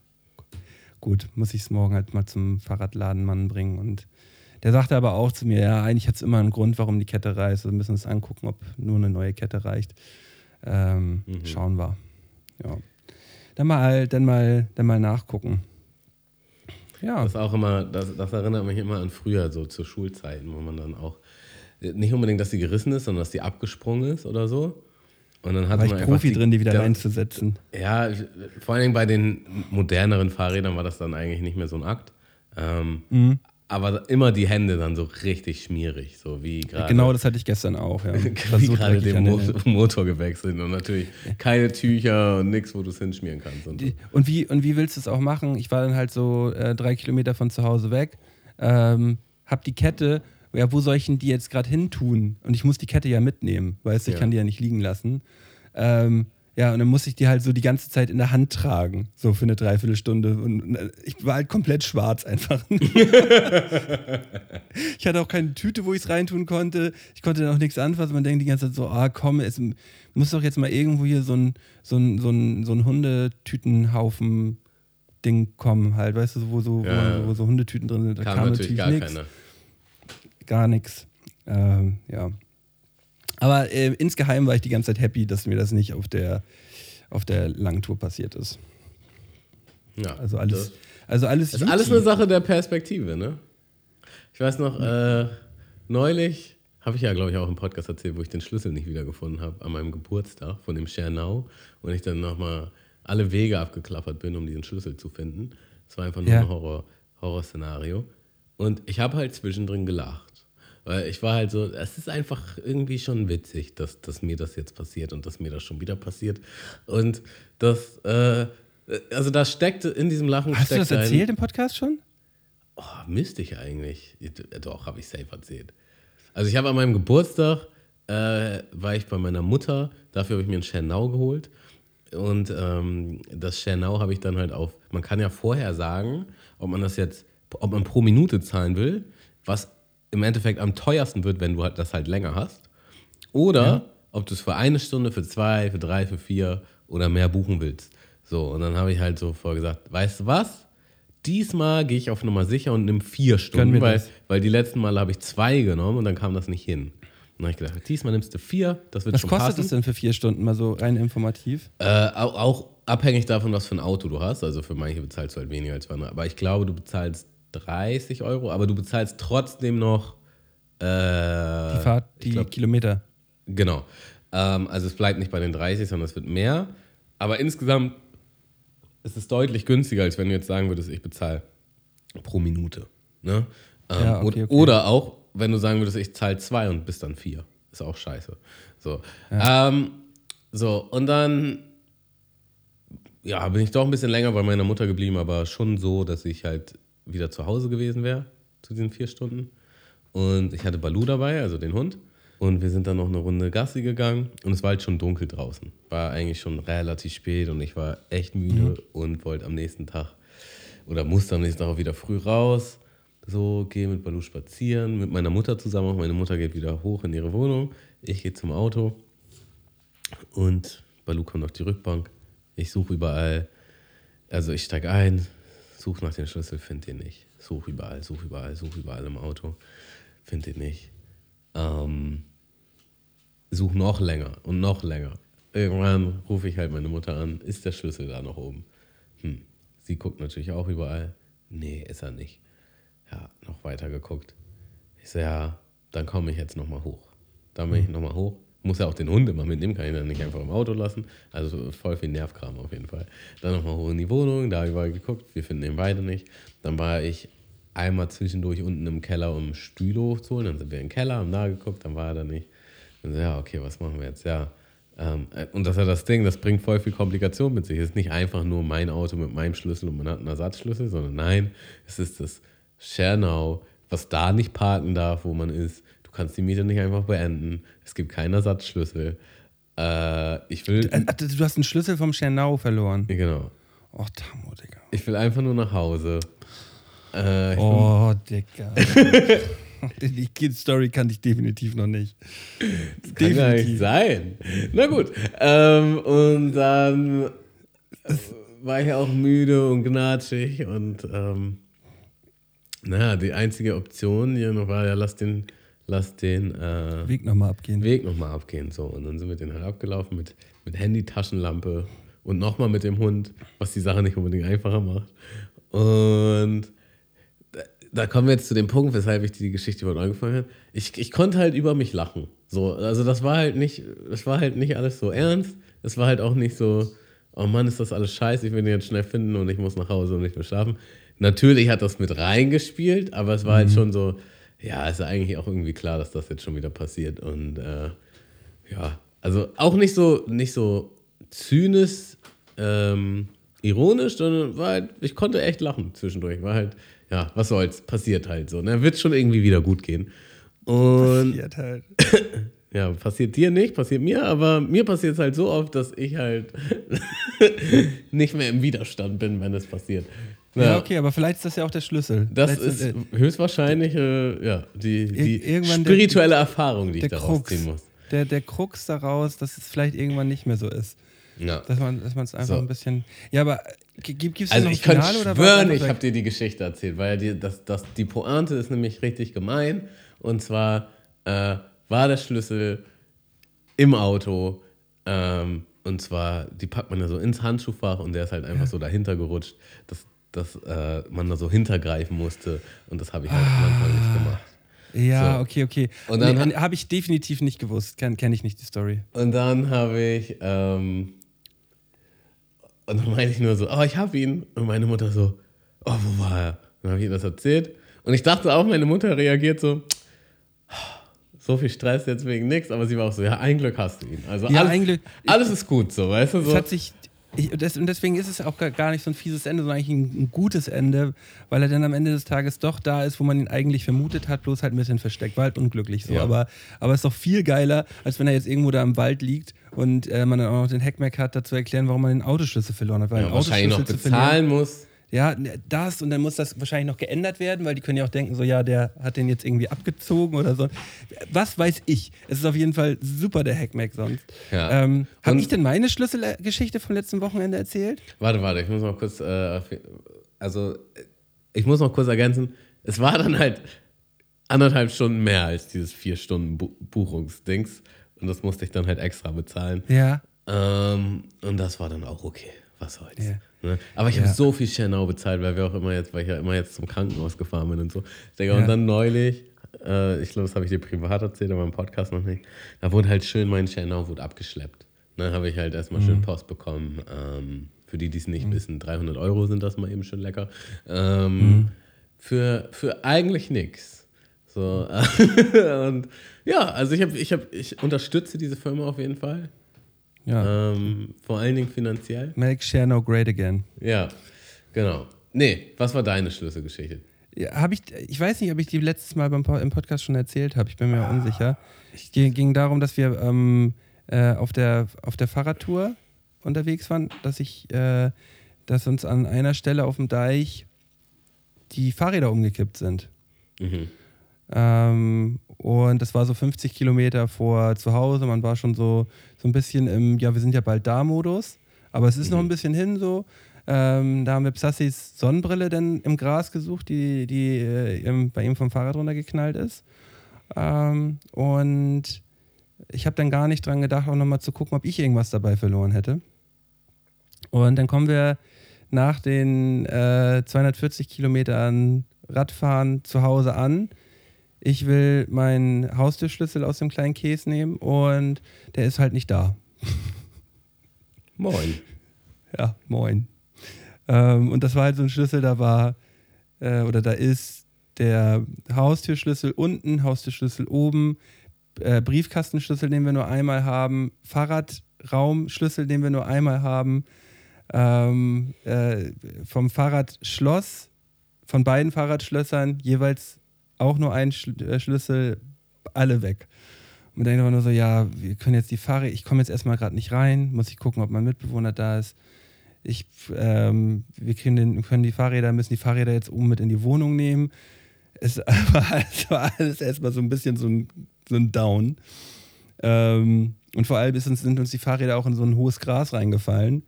gut, muss ich es morgen halt mal zum Fahrradladenmann bringen. Und der sagte aber auch zu mir, ja, eigentlich hat es immer einen Grund, warum die Kette reißt. Wir müssen uns angucken, ob nur eine neue Kette reicht. Ähm, Schauen wir. Ja. Dann mal, dann mal, dann mal nachgucken. Ja. Das auch immer, das, das erinnert mich immer an früher, so zu Schulzeiten, wo man dann auch nicht unbedingt, dass die gerissen ist, sondern dass die abgesprungen ist oder so. Und dann hat war man ich Profi drin, die wieder der- reinzusetzen. Ja, vor allen Dingen bei den moderneren Fahrrädern war das dann eigentlich nicht mehr so ein Akt. Ähm, Mhm. Aber immer die Hände dann so richtig schmierig, so wie gerade Genau das hatte ich gestern auch. Ja. Wie gerade den Mo. Motor gewechselt und natürlich keine Tücher und nichts, wo du es hinschmieren kannst. Und so. Die- Und wie, und wie willst du es auch machen? Ich war dann halt so äh, drei Kilometer von zu Hause weg, ähm, hab die Kette, ja, wo soll ich denn die jetzt gerade hin tun? Und ich muss die Kette ja mitnehmen, weißt du, ich Ja. kann die ja nicht liegen lassen. Ähm, ja, und dann muss ich die halt so die ganze Zeit in der Hand tragen, so für eine Dreiviertelstunde. Und, ich war halt komplett schwarz einfach. ich hatte auch keine Tüte, wo ich es reintun konnte. Ich konnte dann auch nichts anfassen. Man denkt die ganze Zeit so, ah komm, es muss doch jetzt mal irgendwo hier so ein, so ein, so ein, so ein Hundetütenhaufen Ding kommen halt, weißt du, wo so, Ja, wo, wo so Hundetüten drin sind. Da Kam kam, natürlich gar nichts. keine. Gar nichts. Ähm, ja. Aber äh, insgeheim war ich die ganze Zeit happy, dass mir das nicht auf der, auf der Langtour passiert ist. Ja, Also alles, also alles, ist alles eine Sache der Perspektive, ne? Ich weiß noch, äh, neulich habe ich ja, glaube ich, auch im Podcast erzählt, wo ich den Schlüssel nicht wiedergefunden habe an meinem Geburtstag von dem Schernau und ich dann nochmal alle Wege abgeklappert bin, um diesen Schlüssel zu finden. Es war einfach nur Ja. ein Horror, Horrorszenario. Und ich habe halt zwischendrin gelacht. Weil ich war halt so, es ist einfach irgendwie schon witzig, dass, dass mir das jetzt passiert und dass mir das schon wieder passiert. Und das, äh, also da steckte in diesem Lachen Hast du das steckte ein- erzählt im Podcast schon? Oh, müsste ich eigentlich. Doch, habe ich safe erzählt. Also ich habe an meinem Geburtstag äh, war ich bei meiner Mutter. Dafür habe ich mir ein Schernau geholt. Und ähm, das Schernau habe ich dann halt auf. Man kann ja vorher sagen, ob man das jetzt, ob man pro Minute zahlen will, was im Endeffekt am teuersten wird, wenn du halt das halt länger hast. Oder Ja. ob du es für eine Stunde, für zwei, für drei, für vier oder mehr buchen willst. So, und dann habe ich halt so vorgesagt, weißt du was? Diesmal gehe ich auf Nummer sicher und nehme vier Stunden, weil, das. weil die letzten Male habe ich zwei genommen und dann kam das nicht hin. Und dann habe ich gedacht, diesmal nimmst du vier, das wird Was schon kostet passen. das denn für vier Stunden, mal so rein informativ? Äh, auch, auch abhängig davon, was für ein Auto du hast. Also für manche bezahlst du halt weniger als für andere. Aber ich glaube, du bezahlst 30 Euro, aber du bezahlst trotzdem noch. Äh, Die Fahrt, die glaub, Kilometer. Genau. Ähm, also es bleibt nicht bei den 30, sondern es wird mehr. Aber insgesamt ist es deutlich günstiger, als wenn du jetzt sagen würdest, ich bezahle pro Minute. Ne? Ähm, Ja, okay, oder, okay. oder auch, wenn du sagen würdest, ich zahle zwei und bist dann vier. Ist auch scheiße. So. Ähm, so, und dann ja, bin ich doch ein bisschen länger bei meiner Mutter geblieben, aber schon so, dass ich halt wieder zu Hause gewesen wäre zu diesen vier Stunden. Und ich hatte Balu dabei, also den Hund. Und wir sind dann noch eine Runde Gassi gegangen und es war halt schon dunkel draußen. War eigentlich schon relativ spät und ich war echt müde und wollte am nächsten Tag oder musste am nächsten Tag auch wieder früh raus. So, gehe mit Balu spazieren, mit meiner Mutter zusammen. Auch meine Mutter geht wieder hoch in ihre Wohnung. Ich gehe zum Auto und Balu kommt auf die Rückbank. Ich suche überall. Also ich steige ein, suche nach dem Schlüssel, finde den nicht. Suche überall, suche überall, suche überall im Auto, finde den nicht. Ähm, suche noch länger und noch länger. Irgendwann rufe ich halt meine Mutter an, ist der Schlüssel da noch oben? Hm. Sie guckt natürlich auch überall. Nee, ist er nicht. Ja, noch weiter geguckt. Ich so, ja, dann komme ich jetzt nochmal hoch. Dann bin ich nochmal hoch. Muss ja auch den Hund immer mitnehmen, kann ich dann nicht einfach im Auto lassen. Also voll viel Nervkram auf jeden Fall. Dann nochmal hoch in die Wohnung, da überall geguckt, wir finden den beide nicht. Dann war ich einmal zwischendurch unten im Keller, um Stühle hochzuholen. Dann sind wir im Keller, haben da geguckt, dann war er da nicht. Dann so, ja, okay, was machen wir jetzt? Ja. Ähm, äh, und das ist ja das Ding, das bringt voll viel Komplikation mit sich. Es ist nicht einfach nur mein Auto mit meinem Schlüssel und man hat einen Ersatzschlüssel, sondern nein, es ist das Schernau, was da nicht parken darf, wo man ist. Du kannst die Miete nicht einfach beenden. Es gibt keinen Ersatzschlüssel. Äh, ich will. Äh, Du hast einen Schlüssel vom Schernau verloren. genau. Oh, Tamo, Digga. Ich will einfach nur nach Hause. Äh, Oh, Digga. Die Kid-Story kannte ich definitiv noch nicht. Kann gar nicht sein. Na gut. Ähm, und dann äh, war ich auch müde und gnatschig und ähm, naja, die einzige Option hier noch war, ja, lass den, lass den äh, Weg nochmal abgehen. Weg nochmal abgehen. So, und dann sind wir den halt abgelaufen mit, mit Handy, Taschenlampe und nochmal mit dem Hund, was die Sache nicht unbedingt einfacher macht. Und da, da kommen wir jetzt zu dem Punkt, weshalb ich die Geschichte überhaupt angefangen habe. Ich, ich konnte halt über mich lachen. So, also das war halt nicht, das war halt nicht alles so ernst. Es war halt auch nicht so, oh Mann, ist das alles scheiße, ich will den jetzt schnell finden und ich muss nach Hause und nicht mehr schlafen. Natürlich hat das mit reingespielt, aber es war halt schon so, ja, ist ja eigentlich auch irgendwie klar, dass das jetzt schon wieder passiert. Und äh, ja, also auch nicht so, nicht so zynisch, ähm, ironisch, sondern war halt, ich konnte echt lachen zwischendurch. War halt, ja, was soll's, passiert halt so. Ne? Wird schon irgendwie wieder gut gehen. Und Passiert halt. ja, passiert dir nicht, passiert mir, aber mir passiert es halt so oft, dass ich halt nicht mehr im Widerstand bin, wenn es passiert. Ja. okay, aber vielleicht ist das ja auch der Schlüssel. Das Vielleicht ist äh, höchstwahrscheinlich äh, ja, die, die irgendwann der- spirituelle Erfahrung, die ich daraus Krux. ziehen muss. Der, der Krux daraus, dass es vielleicht irgendwann nicht mehr so ist. Ja. Dass man es einfach So. ein bisschen. Ja, aber gibt es Also noch ein Finale oder was? schwören, Einfach ich habe dir die Geschichte erzählt, weil die, das, das, die Pointe ist nämlich richtig gemein. Und zwar äh, war der Schlüssel im Auto. Ähm, und zwar, die packt man ja so ins Handschuhfach und der ist halt einfach so dahinter gerutscht, dass, dass äh, man da so hintergreifen musste. Und das habe ich halt am Anfang nicht gemacht. Ja, So. okay, okay. Und dann nee, habe ich definitiv nicht gewusst. Kenne kenn ich nicht die Story. Und dann habe ich, ähm, und dann meinte ich nur so, oh, ich habe ihn. Und meine Mutter so, oh, wo war er? Dann habe ich ihr das erzählt. Und ich dachte auch, meine Mutter reagiert so, so viel Stress jetzt wegen nichts. Aber sie war auch so, ja, ein Glück hast du ihn. Also Ja, alles, ein Glück. alles ist gut so, weißt du? Es So. hat sich Ich, das, und deswegen ist es auch gar, nicht so ein fieses Ende, sondern eigentlich ein, ein, gutes Ende, weil er dann am Ende des Tages doch da ist, wo man ihn eigentlich vermutet hat, bloß halt ein bisschen versteckt. War halt unglücklich so. Ja. Aber, aber es ist doch viel geiler, als wenn er jetzt irgendwo da im Wald liegt und äh, man dann auch noch den Hackmack hat, dazu erklären, warum man den Autoschlüssel verloren hat. Weil ja, wahrscheinlich noch bezahlen muss. Ja, das und dann muss das wahrscheinlich noch geändert werden, weil die können ja auch denken, so ja, der hat den jetzt irgendwie abgezogen oder so. Was weiß ich. Es ist auf jeden Fall super der Hackmack sonst. Ja. Ähm, Habe ich denn meine Schlüsselgeschichte vom letzten Wochenende erzählt? Warte, warte, ich muss noch kurz, äh, also ich muss noch kurz ergänzen, es war dann halt anderthalb Stunden mehr als dieses vier Stunden Buchungsdings und das musste ich dann halt extra bezahlen. Ja. Ähm, und das war dann auch okay. Was soll's. Ja. Ne? Aber ich habe so viel Schernau bezahlt, weil wir auch immer jetzt, weil ich ja immer jetzt zum Krankenhaus gefahren bin und so. Denke, ja. Und dann neulich, äh, ich glaube, das habe ich dir privat erzählt, aber im Podcast noch nicht, da wurde halt schön mein Schernau wurde abgeschleppt. Dann habe ich halt erstmal mhm. schön Post bekommen. Ähm, für die, die es nicht mhm. wissen, 300 Euro sind das mal eben schön lecker. Ähm, mhm. für, für eigentlich nichts. So, und ja, also ich, hab, ich, hab, ich unterstütze diese Firma auf jeden Fall. Ja. Ähm, vor allen Dingen finanziell. Make Cherno great again. Ja, genau. Nee, was war deine Schlüsselgeschichte? Ja, hab ich, ich weiß nicht, ob ich die letztes Mal beim, im Podcast schon erzählt habe. Ich bin mir ah, unsicher. Es ging, ging, darum, dass wir ähm, äh, auf, der, auf der Fahrradtour unterwegs waren, dass ich, äh, dass uns an einer Stelle auf dem Deich die Fahrräder umgekippt sind. Mhm. Ähm, und das war so 50 Kilometer vor zu Hause. Man war schon so, so ein bisschen im, ja, wir sind ja bald da Modus. Aber es ist mhm. noch ein bisschen hin so. Ähm, da haben wir Psassis Sonnenbrille dann im Gras gesucht, die, die äh, bei ihm vom Fahrrad runtergeknallt ist. Ähm, und ich habe dann gar nicht dran gedacht, auch nochmal zu gucken, ob ich irgendwas dabei verloren hätte. Und dann kommen wir nach den äh, 240 Kilometern Radfahren zu Hause an ich will meinen Haustürschlüssel aus dem kleinen Käse nehmen und der ist halt nicht da. Moin. Ja, moin. Ähm, und das war halt so ein Schlüssel, da war, äh, oder da ist der Haustürschlüssel unten, Haustürschlüssel oben, äh, Briefkastenschlüssel, den wir nur einmal haben, Fahrradraumschlüssel, den wir nur einmal haben, ähm, äh, vom Fahrradschloss, von beiden Fahrradschlössern jeweils auch nur ein äh, Schlüssel, alle weg. Und dann denkt man nur so, ja, wir können jetzt die Fahrräder, ich komme jetzt erstmal gerade nicht rein, muss ich gucken, ob mein Mitbewohner da ist. Ich, ähm, wir können, den, können die Fahrräder, müssen die Fahrräder jetzt oben mit in die Wohnung nehmen. Es war, es war alles erstmal so ein bisschen so ein, so ein Down. Ähm, und vor allem ist uns, sind uns die Fahrräder auch in so ein hohes Gras reingefallen,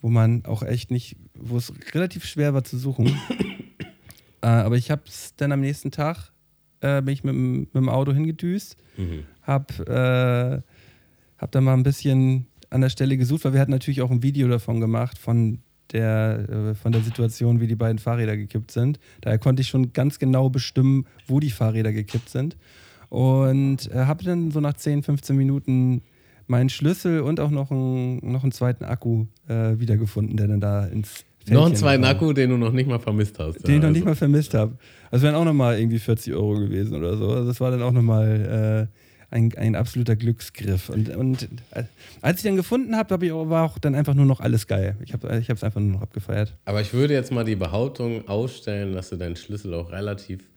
wo man auch echt nicht, wo es relativ schwer war zu suchen. Äh, aber ich habe es dann am nächsten Tag, äh, bin ich mit, mit, dem Auto hingedüst, mhm. habe äh, hab dann mal ein bisschen an der Stelle gesucht, weil wir hatten natürlich auch ein Video davon gemacht, von der, äh, von der Situation, wie die beiden Fahrräder gekippt sind. Daher konnte ich schon ganz genau bestimmen, wo die Fahrräder gekippt sind. Und äh, habe dann so nach 10, 15 Minuten meinen Schlüssel und auch noch einen, noch einen zweiten Akku äh, wiedergefunden, der dann da ins Fältchen noch einen zweiten Akku, den du noch nicht mal vermisst hast. Den ja, ich noch also. nicht mal vermisst habe. Also wären auch nochmal irgendwie 40 Euro gewesen oder so. Also das war dann auch nochmal äh, ein, ein absoluter Glücksgriff. Und, und äh, als ich den gefunden habe, hab ich, war auch dann einfach nur noch alles geil. Ich habe es einfach nur noch abgefeiert. Aber ich würde jetzt mal die Behauptung ausstellen, dass du deinen Schlüssel auch relativ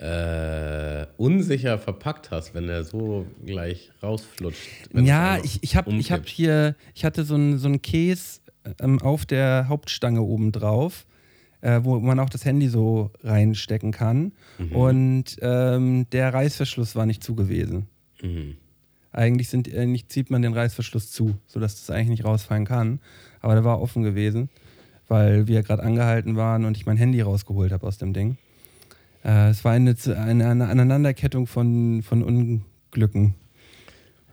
äh, unsicher verpackt hast, wenn er so gleich rausflutscht. Ja, ich, ich habe hab hier, ich hatte so einen so Case ähm, auf der Hauptstange oben drauf, äh, wo man auch das Handy so reinstecken kann. Mhm. Und ähm, der Reißverschluss war nicht zu gewesen. Mhm. Eigentlich, sind, eigentlich zieht man den Reißverschluss zu, sodass das eigentlich nicht rausfallen kann. Aber der war offen gewesen, weil wir gerade angehalten waren und ich mein Handy rausgeholt habe aus dem Ding. Äh, es war eine, eine, eine Aneinanderkettung von, von Unglücken.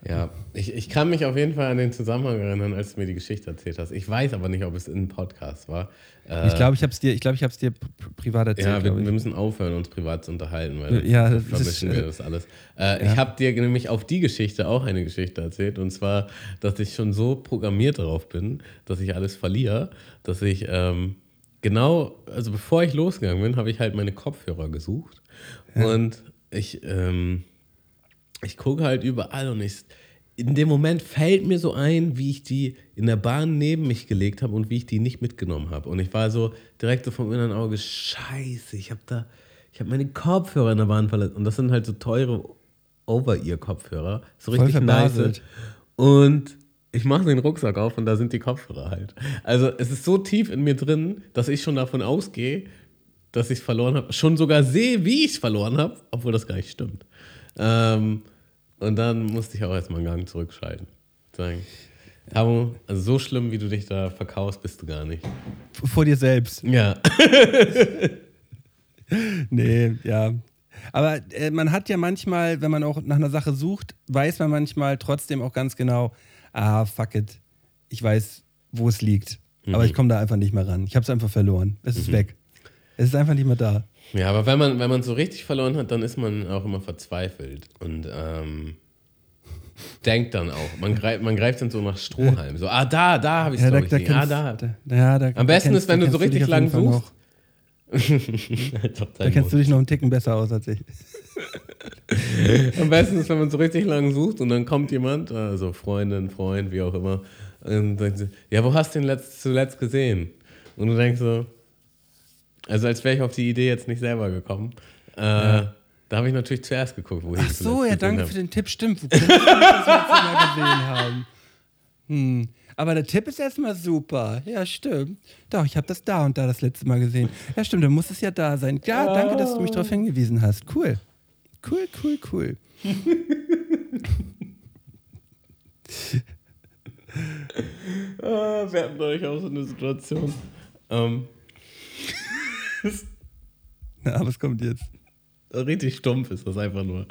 Ja, ich, ich kann mich auf jeden Fall an den Zusammenhang erinnern, als du mir die Geschichte erzählt hast. Ich weiß aber nicht, ob es in einem Podcast war. Äh, ich glaube, ich habe es dir, ich glaub, ich dir privat erzählt. Ja, wir, wir, müssen aufhören, uns privat zu unterhalten, weil ja, das vermischen wir das alles. Äh, ja. Ich habe dir nämlich auf die Geschichte auch eine Geschichte erzählt. Und zwar, dass ich schon so programmiert darauf bin, dass ich alles verliere, dass ich ähm, genau, also bevor ich losgegangen bin, habe ich halt meine Kopfhörer gesucht. Ja. Und ich. Ähm, ich gucke halt überall und ich, in dem Moment fällt mir so ein, wie ich die in der Bahn neben mich gelegt habe und wie ich die nicht mitgenommen habe. Und ich war so direkt so vom inneren Auge, scheiße, ich habe da, ich habe meine Kopfhörer in der Bahn verletzt. Und das sind halt so teure Over-Ear-Kopfhörer. So Voll richtig nice. Und ich mache den Rucksack auf und da sind die Kopfhörer halt. Also es ist so tief in mir drin, dass ich schon davon ausgehe, dass ich es verloren habe. Schon sogar sehe, wie ich es verloren habe, obwohl das gar nicht stimmt. Ähm, und dann musste ich auch erstmal einen Gang zurückschalten. Sagen, Tamo, also so schlimm, wie du dich da verkaufst, bist du gar nicht. Vor dir selbst. Ja. Nee, ja. Aber äh, man hat ja manchmal, wenn man auch nach einer Sache sucht, weiß man manchmal trotzdem auch ganz genau, ah, fuck it. Ich weiß, wo es liegt. Aber ich komme da einfach nicht mehr ran. Ich habe es einfach verloren. Es ist weg. Es ist einfach nicht mehr da. Ja, aber wenn man, wenn man so richtig verloren hat, dann ist man auch immer verzweifelt und ähm, denkt dann auch. Man greift, man greift dann so nach Strohhalm. So, ah, da, da habe ich es, da, ich. liegen. Ah, kennst- da. da, ja, da, Am besten da ist, wenn du so kennst richtig lang suchst. Da kennst du dich noch einen Ticken besser aus als ich. Am besten ist, wenn man so richtig lang sucht und dann kommt jemand, also Freundin, Freund, wie auch immer, und sagt, sie, ja, wo hast du den letzt, zuletzt gesehen? Und du denkst so, also als wäre ich auf die Idee jetzt nicht selber gekommen. Äh, Da habe ich natürlich zuerst geguckt, wo ich Ach so, ja, danke für den Tipp. Stimmt. Wo ich das letzte Mal gesehen haben? Hm. Aber der Tipp ist erstmal super. Ja, stimmt. Doch, ich habe das da und da das letzte Mal gesehen. Ja, stimmt, dann muss es ja da sein. Ja, danke, dass du mich darauf hingewiesen hast. Cool. Cool, cool, cool. Ah, wir hatten neulich auch so eine Situation. Ähm, Na, was kommt jetzt? richtig stumpf ist das einfach nur.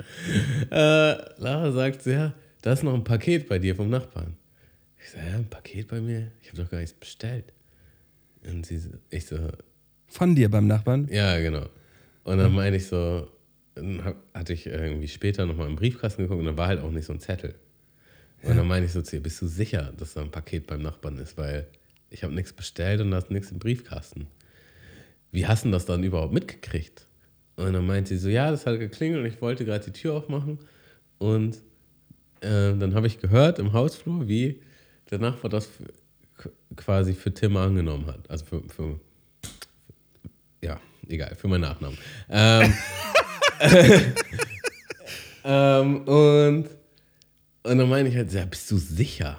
Äh, Lara sagt, so, ja, da ist noch ein Paket bei dir vom Nachbarn. Ich sage, ja, ein Paket bei mir? Ich habe doch gar nichts bestellt. Und sie, so- ich so, Von dir beim Nachbarn? ja, genau. Und dann meine ich so, dann hatte ich irgendwie später nochmal im Briefkasten geguckt und da war halt auch nicht so ein Zettel. Und dann meine ich so zu ihr, bist du sicher, dass da ein Paket beim Nachbarn ist? Weil ich habe nichts bestellt und da ist nichts im Briefkasten. Wie hast du das dann überhaupt mitgekriegt? Und dann meint sie so, ja, das hat geklingelt und ich wollte gerade die Tür aufmachen. Und äh, dann habe ich gehört im Hausflur, wie der Nachbar das für, quasi für Tim angenommen hat. Also für, für ja, egal, für meinen Nachnamen. Ähm, ähm, und, und dann meine ich halt, ja, bist du sicher?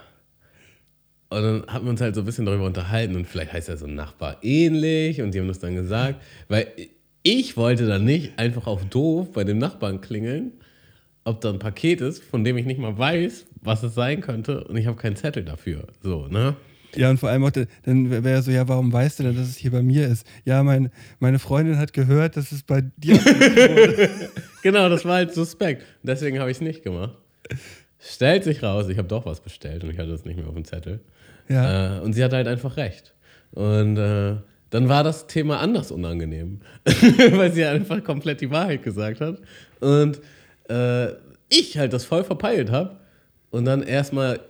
Und dann haben wir uns halt so ein bisschen darüber unterhalten und vielleicht heißt er so Nachbar ähnlich und die haben das dann gesagt, weil ich wollte dann nicht einfach auf doof bei dem Nachbarn klingeln, ob da ein Paket ist, von dem ich nicht mal weiß, was es sein könnte und ich habe keinen Zettel dafür. So, ne? Ja, und vor allem auch, dann wäre so, ja, warum weißt du denn, dass es hier bei mir ist? Ja, mein, meine Freundin hat gehört, dass es bei dir Genau, das war halt suspekt. Deswegen habe ich es nicht gemacht. Stellt sich raus, ich habe doch was bestellt und ich hatte das nicht mehr auf dem Zettel. Ja. Äh, und sie hat halt einfach recht. Und äh, dann war das Thema anders unangenehm, weil sie einfach komplett die Wahrheit gesagt hat. Und äh, ich halt das voll verpeilt habe und dann erstmal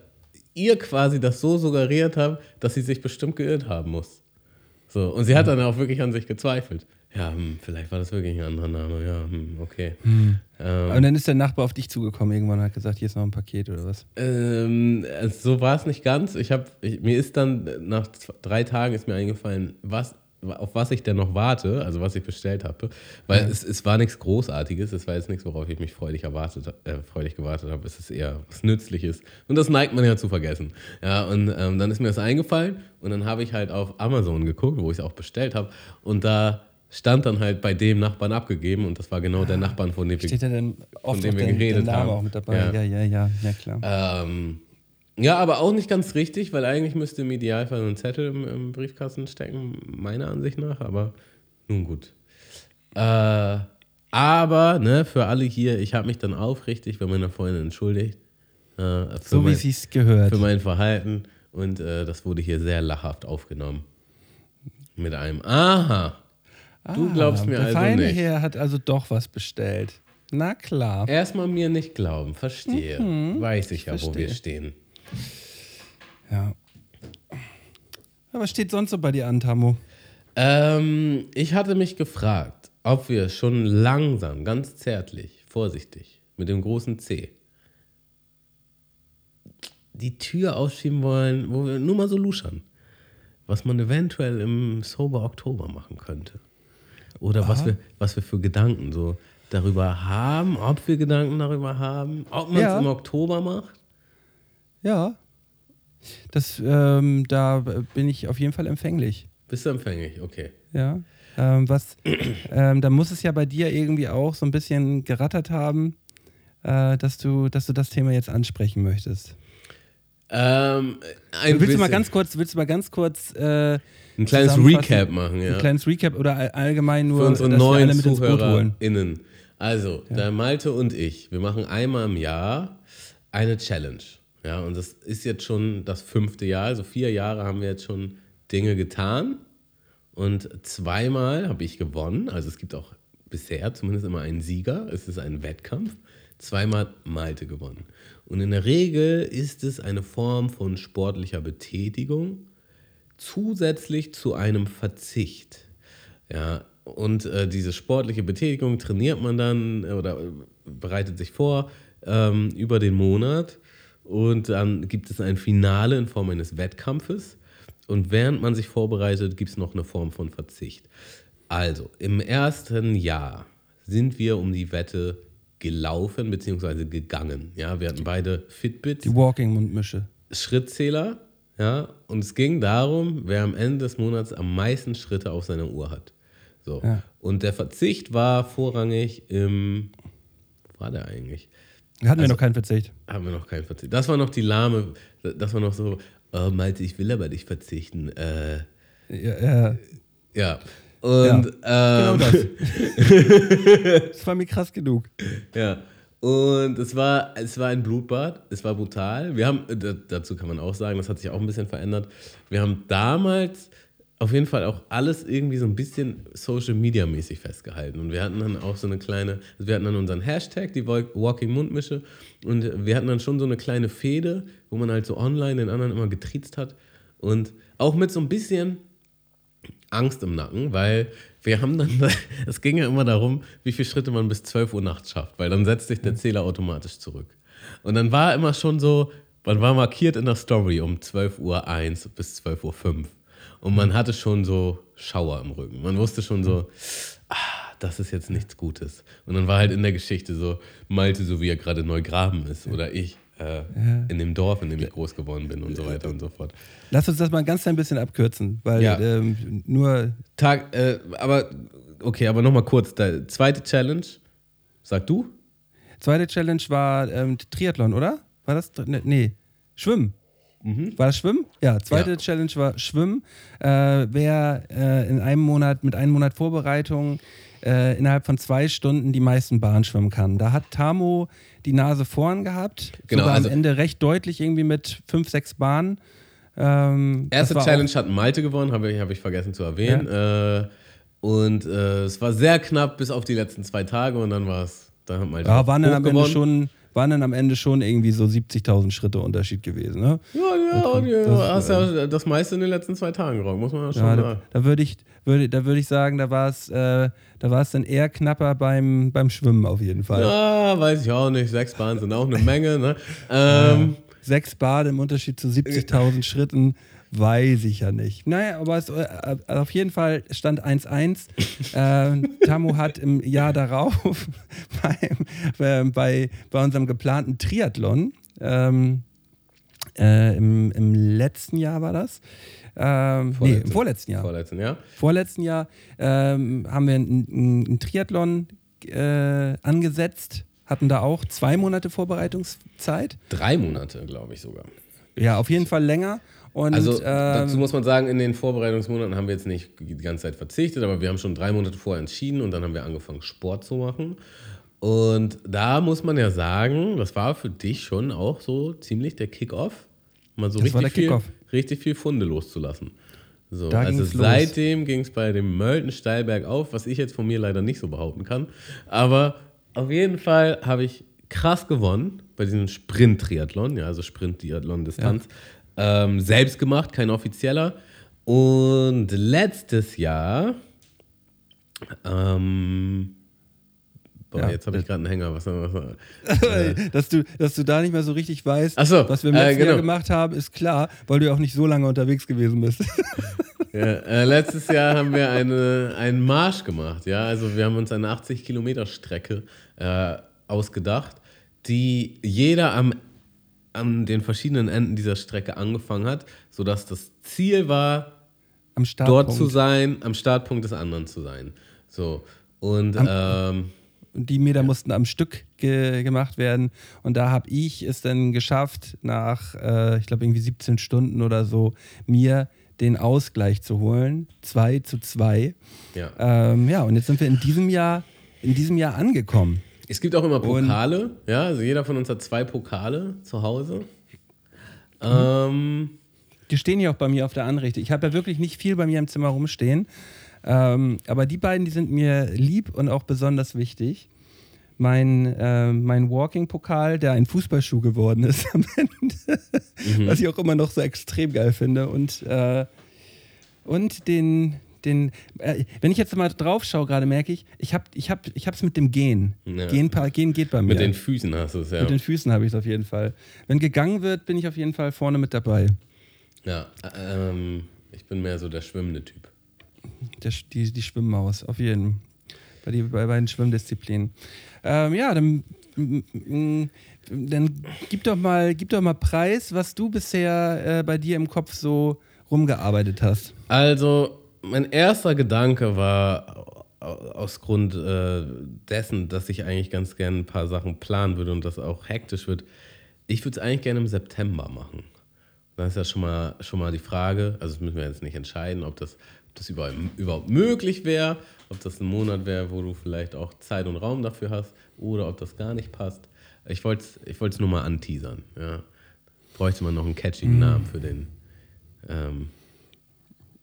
ihr quasi das so suggeriert habe, dass sie sich bestimmt geirrt haben muss. So, und sie hat dann auch wirklich an sich gezweifelt. Ja, hm, vielleicht war das wirklich ein anderer Name. Ja, hm, okay. Ähm, Und dann ist der Nachbar auf dich zugekommen irgendwann und hat gesagt, hier ist noch ein Paket oder was? ähm, also so war es nicht ganz. Ich habe, mir ist dann nach zwei, drei Tagen ist mir eingefallen, was, auf was ich denn noch warte, also was ich bestellt habe, weil es, es war nichts Großartiges. Es war jetzt nichts, worauf ich mich freudig erwartet, äh, freudig gewartet habe. Es ist eher was Nützliches und das neigt man ja zu vergessen. Ja, und ähm, dann ist mir das eingefallen und dann habe ich halt auf Amazon geguckt, wo ich es auch bestellt habe und da stand dann halt bei dem Nachbarn abgegeben und das war genau der Nachbarn, von dem wir Steht ja dann oft dem auch wir der geredet Name haben. auch mit dabei. Ja. Ja, ja, ja, ja, klar. Ähm, ja, aber auch nicht ganz richtig, weil eigentlich müsste im Idealfall ein Zettel im, im Briefkasten stecken, meiner Ansicht nach, aber nun gut. Äh, aber, ne, für alle hier, ich habe mich dann aufrichtig bei meiner Freundin entschuldigt. Äh, so wie mein, es gehört. für mein Verhalten und äh, das wurde hier sehr lachhaft aufgenommen. Mit einem Aha. Du glaubst mir der also feine nicht. Herr hat also doch was bestellt. Na klar. Erstmal mir nicht glauben, verstehe. Weiß ich ja, wo wir verstehe. stehen. Ja. Aber was steht sonst so bei dir an, Tammo? Ähm, ich hatte mich gefragt, ob wir schon langsam, ganz zärtlich, vorsichtig, mit dem großen C die Tür aufschieben wollen, wo wir nur mal so luschern. Was man eventuell im Sober Oktober machen könnte. Oder was wir, was wir für Gedanken so darüber haben, ob wir Gedanken darüber haben, ob man es Ja. im Oktober macht. Ja. Das, ähm, da bin ich auf jeden Fall empfänglich. Bist du empfänglich? Okay. Ja. Ähm, was, ähm, da muss es ja bei dir irgendwie auch so ein bisschen gerattert haben, äh, dass, du, dass du das Thema jetzt ansprechen möchtest. Ähm, willst du bisschen. mal ganz kurz, willst du mal ganz kurz äh, ein kleines? Recap machen, ja. ein kleines Recap oder all- allgemein nur, Für unsere dass wir alle neuen mit ins Boot holen? ZuhörerInnen. Also, der Malte und ich, wir machen einmal im Jahr eine Challenge. Ja, und das ist jetzt schon das fünfte Jahr. Also vier Jahre haben wir jetzt schon Dinge getan. Und zweimal habe ich gewonnen. Also es gibt auch bisher zumindest immer einen Sieger. Es ist ein Wettkampf. Zweimal Malte gewonnen. Und in der Regel ist es eine Form von sportlicher Betätigung zusätzlich zu einem Verzicht. Ja, und äh, diese sportliche Betätigung trainiert man dann oder bereitet sich vor ähm, über den Monat und dann gibt es ein Finale in Form eines Wettkampfes und während man sich vorbereitet, gibt es noch eine Form von Verzicht. Also, im ersten Jahr sind wir um die Wette gelaufen bzw. gegangen. Ja, wir hatten beide Fitbits. Die Walking-Mundmische. Schrittzähler, ja, und es ging darum, wer am Ende des Monats am meisten Schritte auf seiner Uhr hat. So. Ja. Und der Verzicht war vorrangig im, wo war der eigentlich? Hatten wir Also- noch keinen Verzicht. Haben wir noch keinen Verzicht. Das war noch die lahme, das war noch so, oh, Malte, ich will aber nicht verzichten. Äh, Ja, ja, ja. Und genau ähm, das. das war mir krass genug. Ja. Und es war, es war ein Blutbad, es war brutal. Wir haben, äh, da- dazu kann man auch sagen, das hat sich auch ein bisschen verändert. Wir haben damals auf jeden Fall auch alles irgendwie so ein bisschen Social Media mäßig festgehalten. Und wir hatten dann auch so eine kleine, wir hatten dann unseren Hashtag, die Walk- Walking Mundmische. Und wir hatten dann schon so eine kleine Fehde, wo man halt so online den anderen immer getriezt hat. Und auch mit so ein bisschen Angst im Nacken, weil wir haben dann, es ging ja immer darum, wie viele Schritte man bis 12 Uhr nachts schafft, weil dann setzt sich der Zähler automatisch zurück. Und dann war immer schon so, man war markiert in der Story um 12 Uhr 1 bis 12 Uhr 5. Und man hatte schon so Schauer im Rücken. Man wusste schon so, ah, das ist jetzt nichts Gutes. Und dann war halt in der Geschichte so, Malte, so wie er gerade Neugraben ist, oder ich äh, in dem Dorf, in dem ich groß geworden bin und so weiter und so fort. Lass uns das mal ein ganz klein bisschen abkürzen, weil Ja. ähm, nur Tag, äh, aber okay, aber nochmal kurz. Der zweite Challenge, sag du? zweite Challenge war ähm, Triathlon, oder? War das? Ne, nee, Schwimmen. War das Schwimmen? Ja, zweite Ja. Challenge war Schwimmen. Äh, wer äh, in einem Monat, mit einem Monat Vorbereitung äh, innerhalb von zwei Stunden die meisten Bahnen schwimmen kann. Da hat Tamo die Nase vorn gehabt. Genau, sogar also- am Ende recht deutlich irgendwie mit fünf, sechs Bahnen. Ähm, Erste Challenge hat Malte gewonnen, habe ich, hab ich vergessen zu erwähnen. Äh, und äh, es war sehr knapp bis auf die letzten zwei Tage und dann war es, dann hat Malte Ja, waren dann, am Ende schon, waren dann am Ende schon irgendwie so 70.000 Schritte Unterschied gewesen. Ne? Ja, ja, und, ja, Das- hast ja das meiste in den letzten zwei Tagen gerockt, muss man ja schon Ja, da sagen. da würde ich, würde, da würd ich sagen, da war es äh, da dann eher knapper beim, beim Schwimmen auf jeden Fall. Ja, weiß ich auch nicht. Sechs Bahnen sind auch eine Menge. Ne? Ähm, Sechs Bade im Unterschied zu 70.000 Schritten, weiß ich ja nicht. Naja, aber es, äh, auf jeden Fall stand 1-1. äh, Tamu hat im Jahr darauf beim, äh, bei, bei unserem geplanten Triathlon, ähm, äh, im, im letzten Jahr war das, ähm, nee, Vorletzten. im vorletzten Jahr. Vorletzten, ja? vorletzten Jahr ähm, haben wir einen, einen Triathlon äh, angesetzt, hatten da auch zwei Monate Vorbereitungszeit. Drei Monate, glaube ich sogar. Ja, auf jeden Fall länger. Und, Also ähm, dazu muss man sagen, in den Vorbereitungsmonaten haben wir jetzt nicht die ganze Zeit verzichtet, aber wir haben schon drei Monate vorher entschieden und dann haben wir angefangen, Sport zu machen. Und da muss man ja sagen, das war für dich schon auch so ziemlich der Kick-Off, mal so Das war richtig der viel, Kick-Off. richtig viel Funde loszulassen. So, Da also seitdem ging es bei dem Mölten steil bergauf, was ich jetzt von mir leider nicht so behaupten kann. Aber auf jeden Fall habe ich krass gewonnen bei diesem Sprint-Triathlon, ja, also Sprint-Triathlon-Distanz. Ähm, selbst gemacht, kein offizieller. Und letztes Jahr ähm, Boah, Ja. jetzt habe ich gerade einen Hänger. Was, was, dass, du, dass du da nicht mehr so richtig weißt, so, was wir im äh, letzten Jahr genau. gemacht haben, ist klar, weil du auch nicht so lange unterwegs gewesen bist. ja, äh, letztes Jahr haben wir eine, einen Marsch gemacht. Ja, also wir haben uns eine 80 Kilometer Strecke äh, ausgedacht, die jeder am, an den verschiedenen Enden dieser Strecke angefangen hat, sodass das Ziel war, Am dort zu sein, am Startpunkt des anderen zu sein. So und ähm, Und die Meter mussten am Stück ge gemacht werden. Und da habe ich es dann geschafft, nach, äh, ich glaube, irgendwie 17 Stunden oder so, mir den Ausgleich zu holen. 2 zu 2. ja. Ähm, ja, und jetzt sind wir in diesem Jahr, in diesem Jahr angekommen. Es gibt auch immer Pokale, ja, also jeder von uns hat zwei Pokale zu Hause. Ähm, Die stehen hier auch bei mir auf der Anrichte. Ich habe ja wirklich nicht viel bei mir im Zimmer rumstehen. Ähm, aber die beiden, die sind mir lieb und auch besonders wichtig. Mein, äh, mein Walking-Pokal, der ein Fußballschuh geworden ist am Ende, was ich auch immer noch so extrem geil finde. Und, äh, und den, den äh, wenn ich jetzt mal drauf schaue, gerade merke ich, ich habe es ich hab, ich hab's mit dem Gehen. Ja. Gehen, Gehen geht bei mir. mit den Füßen hast du es, ja. Mit den Füßen habe ich es auf jeden Fall. Wenn gegangen wird, bin ich auf jeden Fall vorne mit dabei. ja ähm, ich bin mehr so der schwimmende Typ. Der, die, die Schwimmmaus, auf jeden Fall. Bei, die, bei beiden Schwimmdisziplinen. Ähm, ja, dann, mm, dann gib, doch mal, gib doch mal Preis, was du bisher äh, bei dir im Kopf so rumgearbeitet hast. Also, mein erster Gedanke war aus Grund äh, dessen, dass ich eigentlich ganz gerne ein paar Sachen planen würde und das auch hektisch wird. Ich würde es eigentlich gerne im September machen. Das ist ja schon mal, schon mal die Frage, also das müssen wir jetzt nicht entscheiden, ob das, ob das überhaupt, überhaupt möglich wäre, ob das ein Monat wäre, wo du vielleicht auch Zeit und Raum dafür hast oder ob das gar nicht passt. Ich wollte es ich wollt's nur mal anteasern. Ja. Bräuchte man noch einen catchigen Namen für den. Ähm,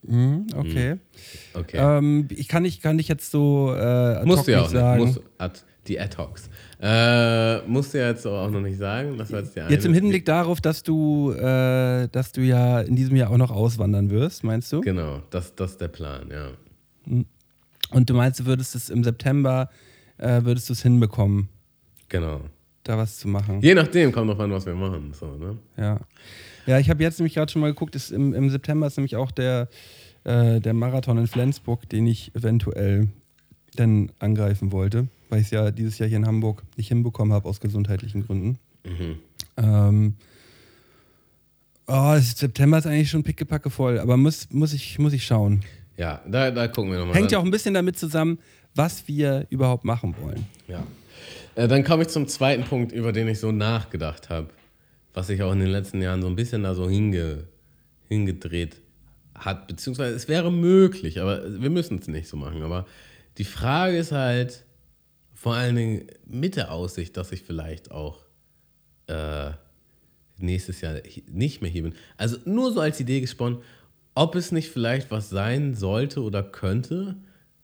Mhm, okay. okay. Ähm, ich kann nicht, kann nicht jetzt so äh, Musst du ja auch sagen. nicht. Musst, ad, die Ad-Hocs. Äh, musst du ja jetzt auch noch nicht sagen. Das war jetzt, die Jetzt im Hinblick darauf, dass du, äh, dass du ja in diesem Jahr auch noch auswandern wirst, meinst du? Genau, das, das ist der Plan, ja. Und du meinst, du würdest es im September, äh, würdest du es hinbekommen, Genau. da was zu machen? Je nachdem, kommt drauf an, was wir machen. So, ne? Ja. Ja, ich habe jetzt nämlich gerade schon mal geguckt, ist im, im September ist nämlich auch der, äh, der Marathon in Flensburg, den ich eventuell dann angreifen wollte, weil ich es ja dieses Jahr hier in Hamburg nicht hinbekommen habe aus gesundheitlichen Gründen. Mhm. Ähm, oh, September ist eigentlich schon pickepacke voll, aber muss, muss, ich, muss ich schauen. Ja, da, da gucken wir nochmal. Hängt ja auch ein bisschen damit zusammen, was wir überhaupt machen wollen. Ja. Äh, dann komme ich zum zweiten Punkt, über den ich so nachgedacht habe, was sich auch in den letzten Jahren so ein bisschen da so hinge, hingedreht hat, beziehungsweise es wäre möglich, aber wir müssen es nicht so machen. Aber die Frage ist halt vor allen Dingen mit der Aussicht, dass ich vielleicht auch äh, nächstes Jahr nicht mehr hier bin. Also nur so als Idee gesponnen, ob es nicht vielleicht was sein sollte oder könnte,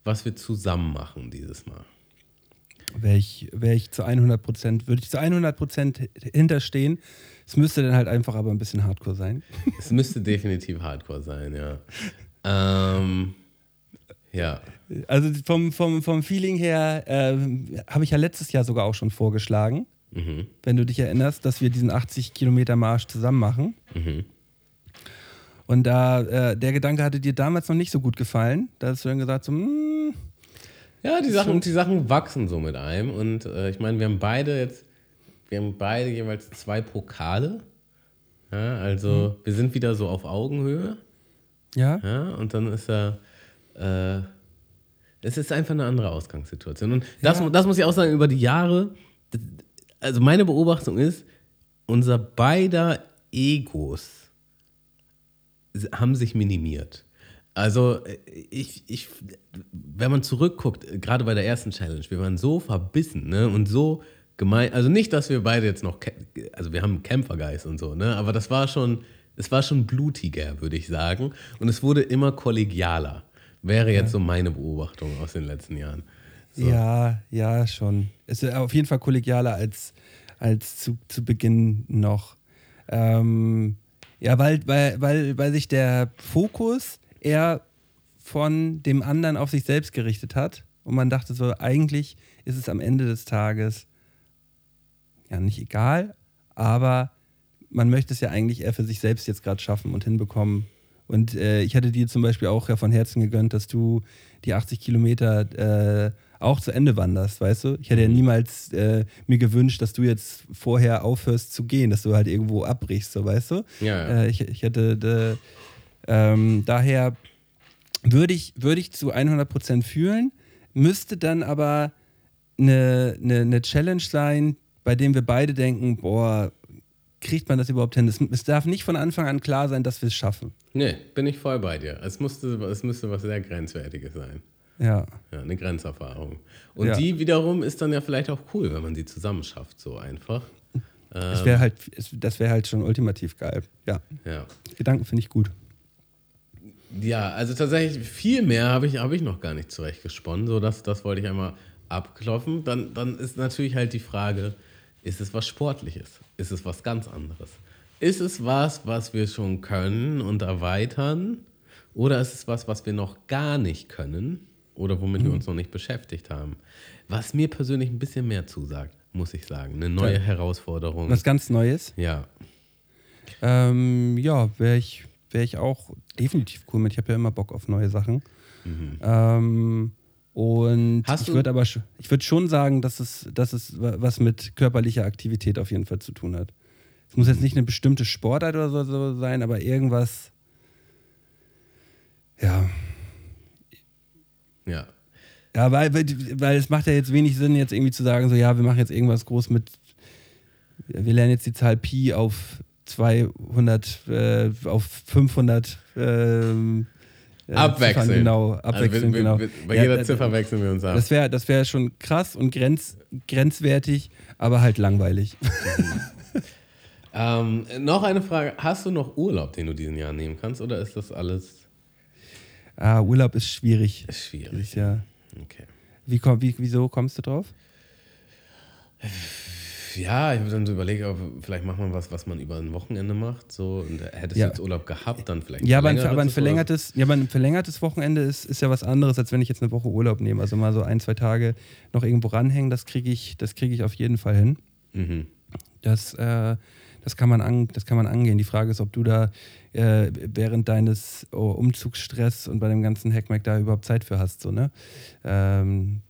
was wir zusammen machen dieses Mal. Wäre ich, wär ich zu 100 Prozent, würde ich zu 100 Prozent hinterstehen. Es müsste dann halt einfach aber ein bisschen hardcore sein. Es müsste definitiv Hardcore sein, ja. Ähm, ja, Also vom, vom, vom Feeling her ähm, habe ich ja letztes Jahr sogar auch schon vorgeschlagen, mhm. wenn du dich erinnerst, dass wir diesen 80 Kilometer Marsch zusammen machen. Mhm. Und da äh, der Gedanke hatte dir damals noch nicht so gut gefallen. Da hast du dann gesagt, so, mm, ja die, Sachen, die Sachen wachsen so mit einem. Und äh, ich meine, wir haben beide jetzt, wir haben beide jeweils zwei Pokale. Ja, also wir sind wieder so auf Augenhöhe. ja, Ja, und dann ist er, äh, es ist einfach eine andere Ausgangssituation. Und das, Ja. das muss ich auch sagen, über die Jahre, also meine Beobachtung ist, unser beider Egos haben sich minimiert. Also äh, ich, ich, wenn man zurückguckt, gerade bei der ersten Challenge, wir waren so verbissen ne, und so gemein, also nicht, dass wir beide jetzt noch, also wir haben Kämpfergeist und so, ne, aber das war schon, es war schon blutiger, würde ich sagen, und es wurde immer kollegialer. Wäre jetzt so meine Beobachtung aus den letzten Jahren. ja, ja, schon. Es ist auf jeden Fall kollegialer als, als zu, zu Beginn noch. Ähm, ja, weil, weil, weil, weil sich der Fokus eher von dem anderen auf sich selbst gerichtet hat. Und man dachte so, eigentlich ist es am Ende des Tages ja nicht egal, aber man möchte es ja eigentlich eher für sich selbst jetzt gerade schaffen und hinbekommen. Und äh, ich hatte dir zum Beispiel auch ja von Herzen gegönnt, dass du die 80 Kilometer äh, auch zu Ende wanderst, weißt du? Ich hätte ja Mhm. niemals äh, mir gewünscht, dass du jetzt vorher aufhörst zu gehen, dass du halt irgendwo abbrichst, so weißt du? Ja, ja. Äh, ich, ich hätte de, ähm, daher würde ich, würde ich zu 100% fühlen, müsste dann aber eine, eine, eine Challenge sein, bei dem wir beide denken, boah, kriegt man das überhaupt hin? Es, darf nicht von Anfang an klar sein, dass wir es schaffen. Nee, bin ich voll bei dir. Es, musste, es müsste was sehr Grenzwertiges sein. Ja. Ja, eine Grenzerfahrung. Und Ja. die wiederum ist dann ja vielleicht auch cool, wenn man sie zusammen schafft, so einfach. Das wäre halt, es- das wäre halt schon ultimativ geil. Ja. Ja. Gedanken finde ich gut. Ja, also tatsächlich viel mehr habe ich, hab ich noch gar nicht zurechtgesponnen. So, das, das wollte ich einmal abklopfen. Dann, dann ist natürlich halt die Frage, ist es was Sportliches? Ist es was ganz anderes? Ist es was, was wir schon können und erweitern? Oder ist es was, was wir noch gar nicht können? Oder womit wir uns noch nicht beschäftigt haben? Was mir persönlich ein bisschen mehr zusagt, muss ich sagen. Eine neue Ja. Herausforderung. Was ganz Neues. ja, Ähm, ja, wäre ich, wär ich auch definitiv cool mit. Ich habe ja immer Bock auf neue Sachen. Ähm, und Mhm. Hast ich würde aber ich würde schon sagen, dass es, dass es wa- was mit körperlicher Aktivität auf jeden Fall zu tun hat. Es muss jetzt nicht eine bestimmte Sportart oder so, sein, aber irgendwas. Ja. ja. Ja, weil, weil, weil es macht ja jetzt wenig Sinn, jetzt irgendwie zu sagen, so ja, wir machen jetzt irgendwas groß mit, wir lernen jetzt die Zahl Pi auf 200, äh, auf 500 ähm, äh, Abwechseln. Ziffern genau, abwechseln, also wir, genau. wir, bei Ja, jeder da- Ziffer wechseln wir uns ab. Das wäre das wär schon krass und grenz, grenzwertig, aber halt langweilig. Ähm, noch eine Frage. Hast du noch Urlaub, den du diesen Jahr nehmen kannst, oder ist das alles ah, Urlaub ist schwierig. schwierig? Ist ja, Okay. wie, komm, wie, wieso kommst du drauf? Ja, ich habe dann so überlegt, vielleicht macht man was, was man über ein Wochenende macht. So, und hättest Ja. du jetzt Urlaub gehabt, dann vielleicht. Ja, aber ein, verlängertes aber ein oder- verlängertes, ja, aber ein verlängertes Wochenende ist, ist ja was anderes, als wenn ich jetzt eine Woche Urlaub nehme. Also mal so ein, zwei Tage noch irgendwo ranhängen, das kriege ich, das kriege ich auf jeden Fall hin. Mhm. Das, äh, das, kann man an, das kann man angehen. Die Frage ist, ob du da äh, während deines oh, Umzugsstress und bei dem ganzen Hackmack da überhaupt Zeit für hast. So, ne? ähm,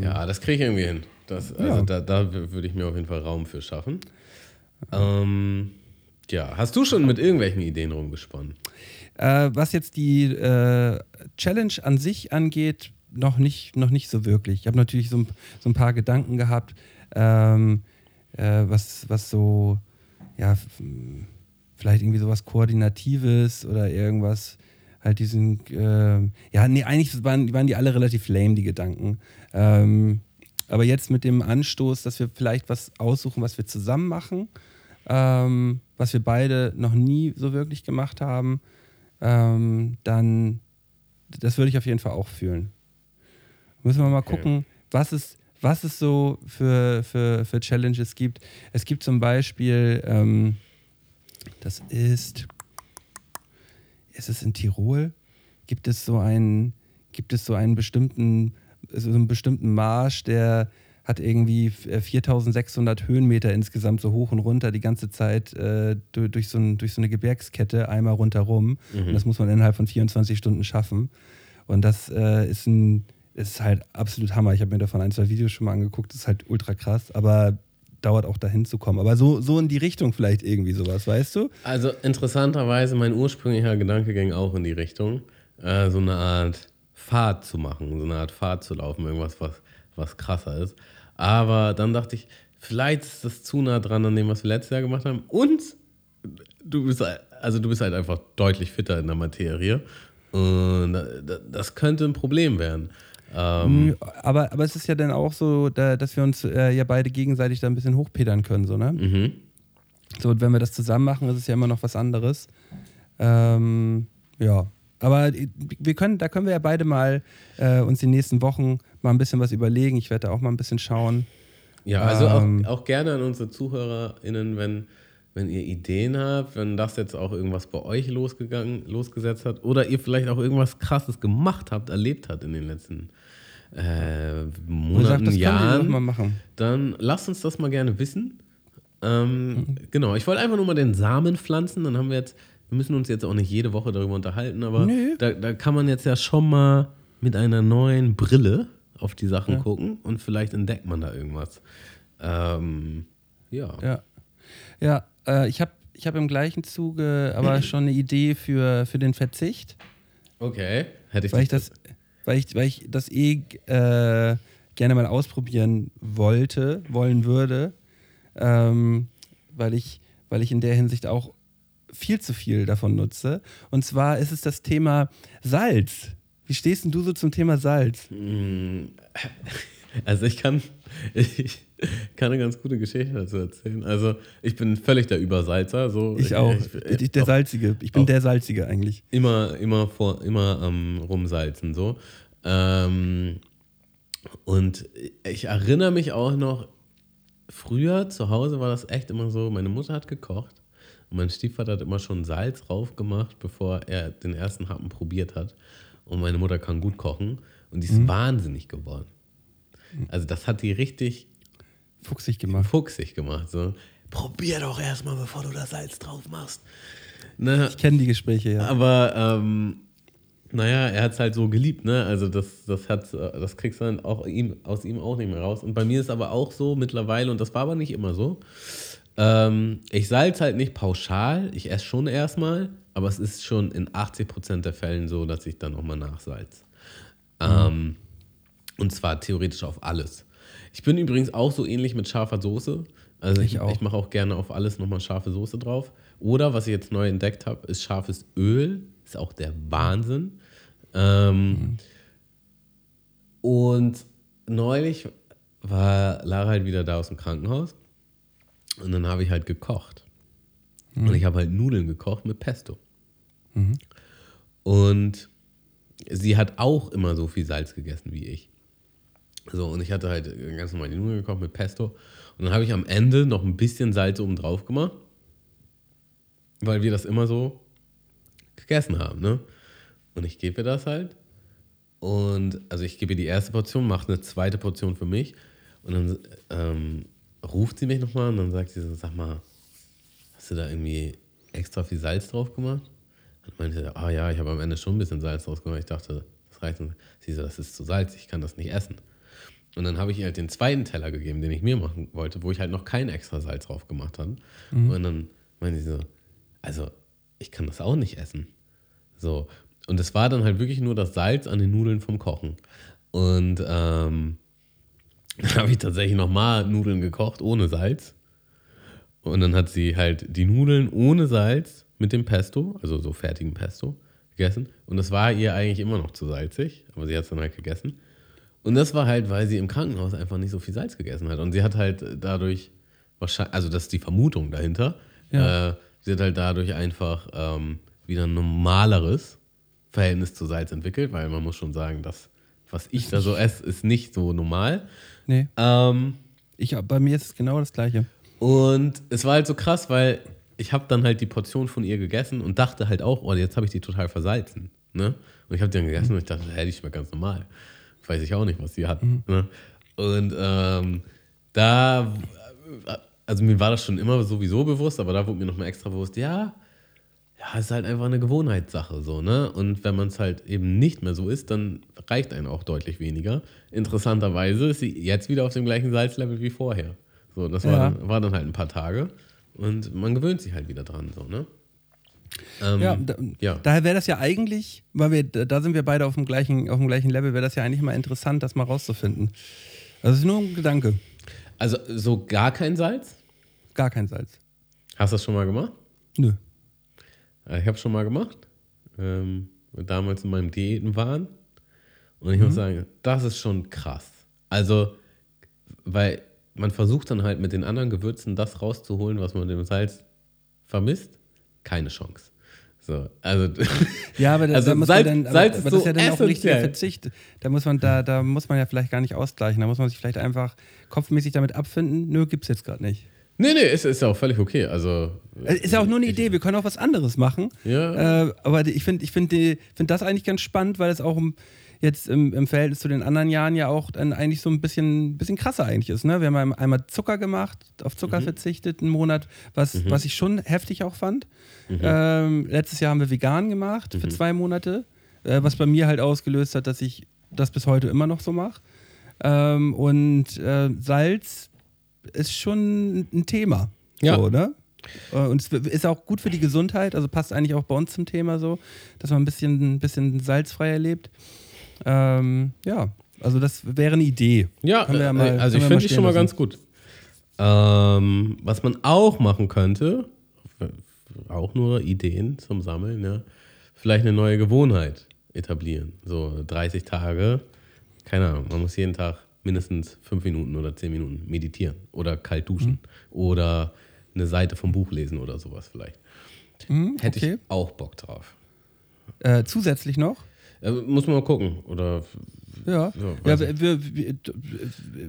Ja, das kriege ich irgendwie hin. Das, also Ja. da, da würde ich mir auf jeden Fall Raum für schaffen. Ähm, ja, hast du schon mit irgendwelchen Ideen rumgesponnen? Äh, was jetzt die äh, Challenge an sich angeht, noch nicht, noch nicht so wirklich. Ich habe natürlich so ein, so ein paar Gedanken gehabt, ähm, äh, was, was so, ja, vielleicht irgendwie sowas Koordinatives oder irgendwas, halt diesen, ähm, ja, nee, eigentlich waren, waren die alle relativ lame, die Gedanken. Ähm, aber jetzt mit dem Anstoß, dass wir vielleicht was aussuchen, was wir zusammen machen, ähm, was wir beide noch nie so wirklich gemacht haben, ähm, dann das würde ich auf jeden Fall auch fühlen. Müssen wir mal Okay. gucken, was es, was es so für, für, für Challenges gibt. Es gibt zum Beispiel, ähm, das ist, ist es in Tirol? Gibt es so einen, gibt es so einen bestimmten, so einen bestimmten Marsch, der hat irgendwie äh, 4600 Höhenmeter insgesamt so hoch und runter die ganze Zeit äh, durch, durch, so ein, durch so eine Gebirgskette einmal rundherum. Und das muss man innerhalb von 24 Stunden schaffen. Und das äh, ist ein ist halt absolut Hammer. Ich habe mir davon ein, zwei Videos schon mal angeguckt. Das ist halt ultra krass, aber dauert auch dahin zu kommen. Aber so, so in die Richtung vielleicht irgendwie sowas, weißt du? Also interessanterweise, mein ursprünglicher Gedanke ging auch in die Richtung, äh, so eine Art Fahrt zu machen, so eine Art Fahrt zu laufen, irgendwas, was, was krasser ist. Aber dann dachte ich, vielleicht ist das zu nah dran an dem, was wir letztes Jahr gemacht haben. Und du bist, also du bist halt einfach deutlich fitter in der Materie. Und da- da- das könnte ein Problem werden. Ähm, Nö, Aber, aber es ist ja dann auch so, da, dass wir uns äh, ja beide gegenseitig da ein bisschen hochpedern können, so, ne? mhm. So, und wenn wir das zusammen machen, ist es ja immer noch was anderes. Ähm, ja. Aber wir können, da können wir ja beide mal äh, uns die nächsten Wochen mal ein bisschen was überlegen. Ich werde da auch mal ein bisschen schauen. Ja, also Ähm. auch, auch gerne an unsere ZuhörerInnen, wenn, wenn ihr Ideen habt, wenn das jetzt auch irgendwas bei euch losgegangen, losgesetzt hat oder ihr vielleicht auch irgendwas krasses gemacht habt, erlebt habt in den letzten äh, sagt, Monaten, wir Jahren, dann lasst uns das mal gerne wissen. Ähm, Genau, ich wollte einfach nur mal den Samen pflanzen. Dann haben wir jetzt, wir müssen uns jetzt auch nicht jede Woche darüber unterhalten, aber da, da kann man jetzt ja schon mal mit einer neuen Brille auf die Sachen gucken und vielleicht entdeckt man da irgendwas. Ähm, ja. Ja, ja äh, ich habe ich hab im gleichen Zuge aber schon eine Idee für, für den Verzicht, Okay. Hätte ich weil ich das, weil ich, weil ich das eh äh, gerne mal ausprobieren wollte, wollen würde, ähm, weil, ich, weil ich in der Hinsicht auch viel zu viel davon nutze. Und zwar ist es das Thema Salz. Wie stehst denn du so zum Thema Salz? Also ich kann, ich kann eine ganz gute Geschichte dazu erzählen. Also ich bin völlig der Übersalzer. So. Ich auch. Ich, Ich, der Salzige. Ich bin der Salzige eigentlich. immer, immer vor, immer am rumsalzen so. Ähm, und ich erinnere mich auch noch, früher zu Hause war das echt immer so, meine Mutter hat gekocht und mein Stiefvater hat immer schon Salz drauf gemacht, bevor er den ersten Happen probiert hat. Und meine Mutter kann gut kochen und die ist wahnsinnig geworden. Also das hat die richtig Fuchsig gemacht. fuchsig gemacht. So. Probier doch erstmal, bevor du das Salz drauf machst. Ne? Ich kenne die Gespräche, ja. Aber ähm, naja, er hat es halt so geliebt, ne? Also das, das, hat, das kriegst du dann auch ihm, aus ihm auch nicht mehr raus. Und bei mir ist aber auch so mittlerweile, und das war aber nicht immer so, ähm, ich salz halt nicht pauschal, ich esse schon erstmal, aber es ist schon in 80% der Fällen so, dass ich dann nochmal nachsalz. Ähm, und zwar theoretisch auf alles. Ich bin übrigens auch so ähnlich mit scharfer Soße. Also ich, Ich ich mache auch gerne auf alles nochmal scharfe Soße drauf. Oder was ich jetzt neu entdeckt habe, ist scharfes Öl. Ist auch der Wahnsinn. Ähm, Und neulich war Lara halt wieder da aus dem Krankenhaus. Und dann habe ich halt gekocht. Und ich habe halt Nudeln gekocht mit Pesto. Und sie hat auch immer so viel Salz gegessen wie ich. So, und ich hatte halt ganz normal die Nudeln gekocht mit Pesto. Und dann habe ich am Ende noch ein bisschen Salz oben drauf gemacht, weil wir das immer so gegessen haben, ne? Und ich gebe ihr das halt. Und also ich gebe ihr die erste Portion, mache eine zweite Portion für mich. Und dann ähm, ruft sie mich nochmal und dann sagt sie so, sag mal, hast du da irgendwie extra viel Salz drauf gemacht? Und meinte sie, ah ja, ich habe am Ende schon ein bisschen Salz drauf gemacht. Ich dachte, das reicht. Und sie so, das ist zu salzig, ich kann das nicht essen. Und dann habe ich ihr halt den zweiten Teller gegeben, den ich mir machen wollte, wo ich halt noch kein extra Salz drauf gemacht habe. Und dann meinte sie so, also ich kann das auch nicht essen. So. Und es war dann halt wirklich nur das Salz an den Nudeln vom Kochen. Und ähm, dann habe ich tatsächlich nochmal Nudeln gekocht ohne Salz. Und dann hat sie halt die Nudeln ohne Salz mit dem Pesto, also so fertigen Pesto, gegessen. Und das war ihr eigentlich immer noch zu salzig, aber sie hat es dann halt gegessen. Und das war halt, weil sie im Krankenhaus einfach nicht so viel Salz gegessen hat. Und sie hat halt dadurch wahrscheinlich, also das ist die Vermutung dahinter, Ja. äh, sie hat halt dadurch einfach ähm, wieder ein normaleres Verhältnis zu Salz entwickelt, weil man muss schon sagen, das, was ich da so esse, ist nicht so normal. Nee, Ähm, ich, bei mir ist es genau das Gleiche. und es war halt so krass, weil ich habe dann halt die Portion von ihr gegessen und dachte halt auch, oh, jetzt habe ich die total versalzen. Ne? Und ich habe die dann gegessen und ich dachte, hey, die schmeckt ganz normal. Weiß ich auch nicht, was die hat. Ne? Und ähm, da, also mir war das schon immer sowieso bewusst, aber da wurde mir nochmal extra bewusst, ja, ja, es ist halt einfach eine Gewohnheitssache so, ne? Und wenn man es halt eben nicht mehr so ist, dann reicht einem auch deutlich weniger. Interessanterweise ist sie jetzt wieder auf dem gleichen Salzlevel wie vorher. So, das war, Ja. dann, war dann halt ein paar Tage und man gewöhnt sich halt wieder dran, so, ne? Ähm, Ja, da, ja. daher wäre das ja eigentlich, weil wir, da sind wir beide auf dem gleichen, auf dem gleichen Level, wäre das ja eigentlich mal interessant, das mal rauszufinden. Also es ist nur ein Gedanke. Also so gar kein Salz? Gar kein Salz. Hast du das schon mal gemacht? Nö. Ja, Ich habe schon mal gemacht. Ähm, damals in meinem Diätenwahn. Und ich muss sagen, das ist schon krass. Also, weil man versucht dann halt mit den anderen Gewürzen das rauszuholen, was man mit dem Salz vermisst. Keine Chance. So, also, Ja, aber da, Also da muss Salz- man dann, aber, aber das ist ja dann auch ein richtiger. Verzicht. Da muss man, da, da muss man ja vielleicht gar nicht ausgleichen. Da muss man sich vielleicht einfach kopfmäßig damit abfinden. Nö, gibt's jetzt gerade nicht. nee, nee, ist, ist ja auch völlig okay. Also, Ist ja auch nur eine Idee, wir können auch was anderes machen. Ja. Äh, aber ich finde ich find die- find das eigentlich ganz spannend, weil es auch, um, jetzt im, im Verhältnis zu den anderen Jahren ja auch dann eigentlich so ein bisschen, bisschen krasser eigentlich ist. Ne? Wir haben einmal Zucker gemacht, auf Zucker Mhm. verzichtet, einen Monat, was, was ich schon heftig auch fand. Mhm. Ähm, letztes Jahr haben wir vegan gemacht für zwei Monate, äh, was bei mir halt ausgelöst hat, dass ich das bis heute immer noch so mache. Ähm, und äh, Salz ist schon ein Thema. Ja. So, ne? Äh, Und es ist auch gut für die Gesundheit, also passt eigentlich auch bei uns zum Thema so, dass man ein bisschen, ein bisschen salzfreier lebt. Ähm, ja, also das wäre eine Idee. Ja, ja äh, mal- also ich finde die schon mal lassen. ganz gut. Ähm, was man auch machen könnte, auch nur Ideen zum Sammeln, ja, vielleicht eine neue Gewohnheit etablieren. So 30 Tage, keine Ahnung, man muss jeden Tag mindestens fünf Minuten oder zehn Minuten meditieren oder kalt duschen Mhm. oder eine Seite vom Buch lesen oder sowas vielleicht. Hm, Hätte okay. ich auch Bock drauf. Äh, zusätzlich noch? Äh, muss man mal gucken. Oder Ja, Ja, ja,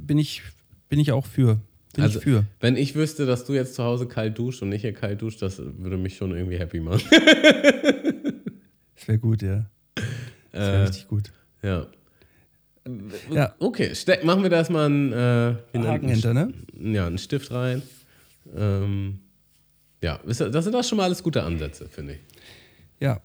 bin, ich, bin ich auch für. Bin Also, ich für. wenn ich wüsste, dass du jetzt zu Hause kalt duscht und ich hier kalt duscht, das würde mich schon irgendwie happy machen. Das wäre gut, ja. Das wäre Äh, richtig gut. ja. Ja. Okay, steck, machen wir da erstmal einen, äh, wie nennt- Haken hinter, ne? ja, einen Stift rein. Ähm, ja, das sind doch schon mal alles gute Ansätze, finde ich. Ja,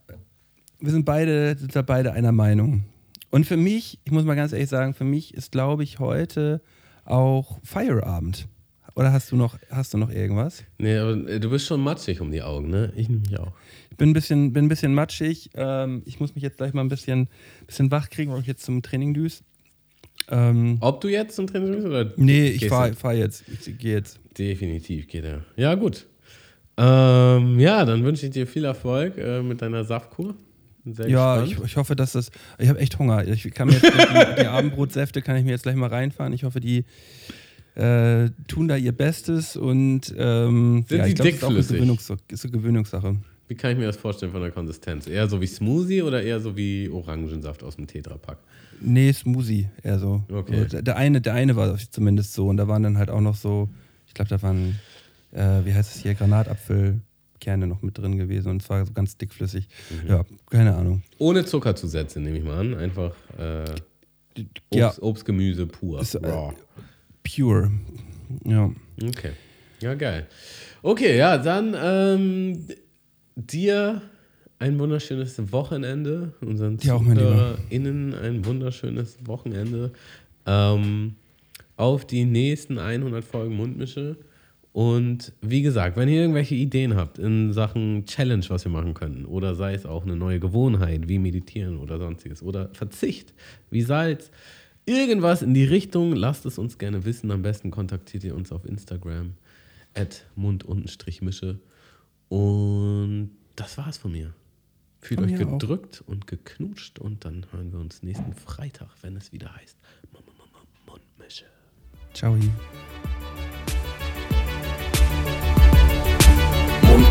wir sind beide, sind da beide einer Meinung. Und für mich, ich muss mal ganz ehrlich sagen, für mich ist, glaube ich, heute auch Feierabend. Oder hast du noch, hast du noch irgendwas? Nee, aber äh, du bist schon matschig um die Augen, ne? Ich nämlich auch. Ich bin ein bisschen, bin ein bisschen matschig. Ähm, ich muss mich jetzt gleich mal ein bisschen, bisschen wach kriegen, weil ich jetzt zum Training düse. Ähm, Ob du jetzt zum Training bist oder? nee, ich fahre fahr jetzt. Ich gehe jetzt. Definitiv geht er. Ja, gut. Ähm, ja, dann wünsche ich dir viel Erfolg äh, mit deiner Saftkur. Sehr Ja, ich, ich hoffe, dass das. Ich habe echt Hunger. Ich kann mir jetzt die, die Abendbrotsäfte kann ich mir jetzt gleich mal reinfahren. Ich hoffe, die äh, tun da ihr Bestes und ähm, Sind ja, sie ich glaube, das ist auch eine, dickflüssig? Gewöhnungs ist eine Gewöhnungssache. Wie kann ich mir das vorstellen von der Konsistenz? Eher so wie Smoothie oder eher so wie Orangensaft aus dem Tetrapack? Nee, Smoothie eher so. Okay. So, der, der eine, der eine war zumindest so und da waren dann halt auch noch so, ich glaube, da waren, äh, wie heißt es hier, Granatapfelkerne noch mit drin gewesen und zwar so ganz dickflüssig. Mhm. Ja, keine Ahnung. Ohne Zuckerzusätze, nehme ich mal an. Einfach äh, Obst, Ja. Obst, Gemüse pur. Ist, äh. Pure. Ja. Okay. Ja, geil. Okay, ja, dann ähm, dir ein wunderschönes Wochenende. Unseren Lieber. ZuhörerInnen ein wunderschönes Wochenende. Ähm, auf die nächsten 100 Folgen Mundmische. Und wie gesagt, wenn ihr irgendwelche Ideen habt in Sachen Challenge, was wir machen können, oder sei es auch eine neue Gewohnheit wie Meditieren oder sonstiges, oder Verzicht wie Salz, irgendwas in die Richtung, lasst es uns gerne wissen. Am besten kontaktiert ihr uns auf Instagram at mund-mische. Und das war's von mir. Fühlt Von euch mir auch. gedrückt und geknutscht und dann hören wir uns nächsten Freitag, wenn es wieder heißt Mundmische. Ciao.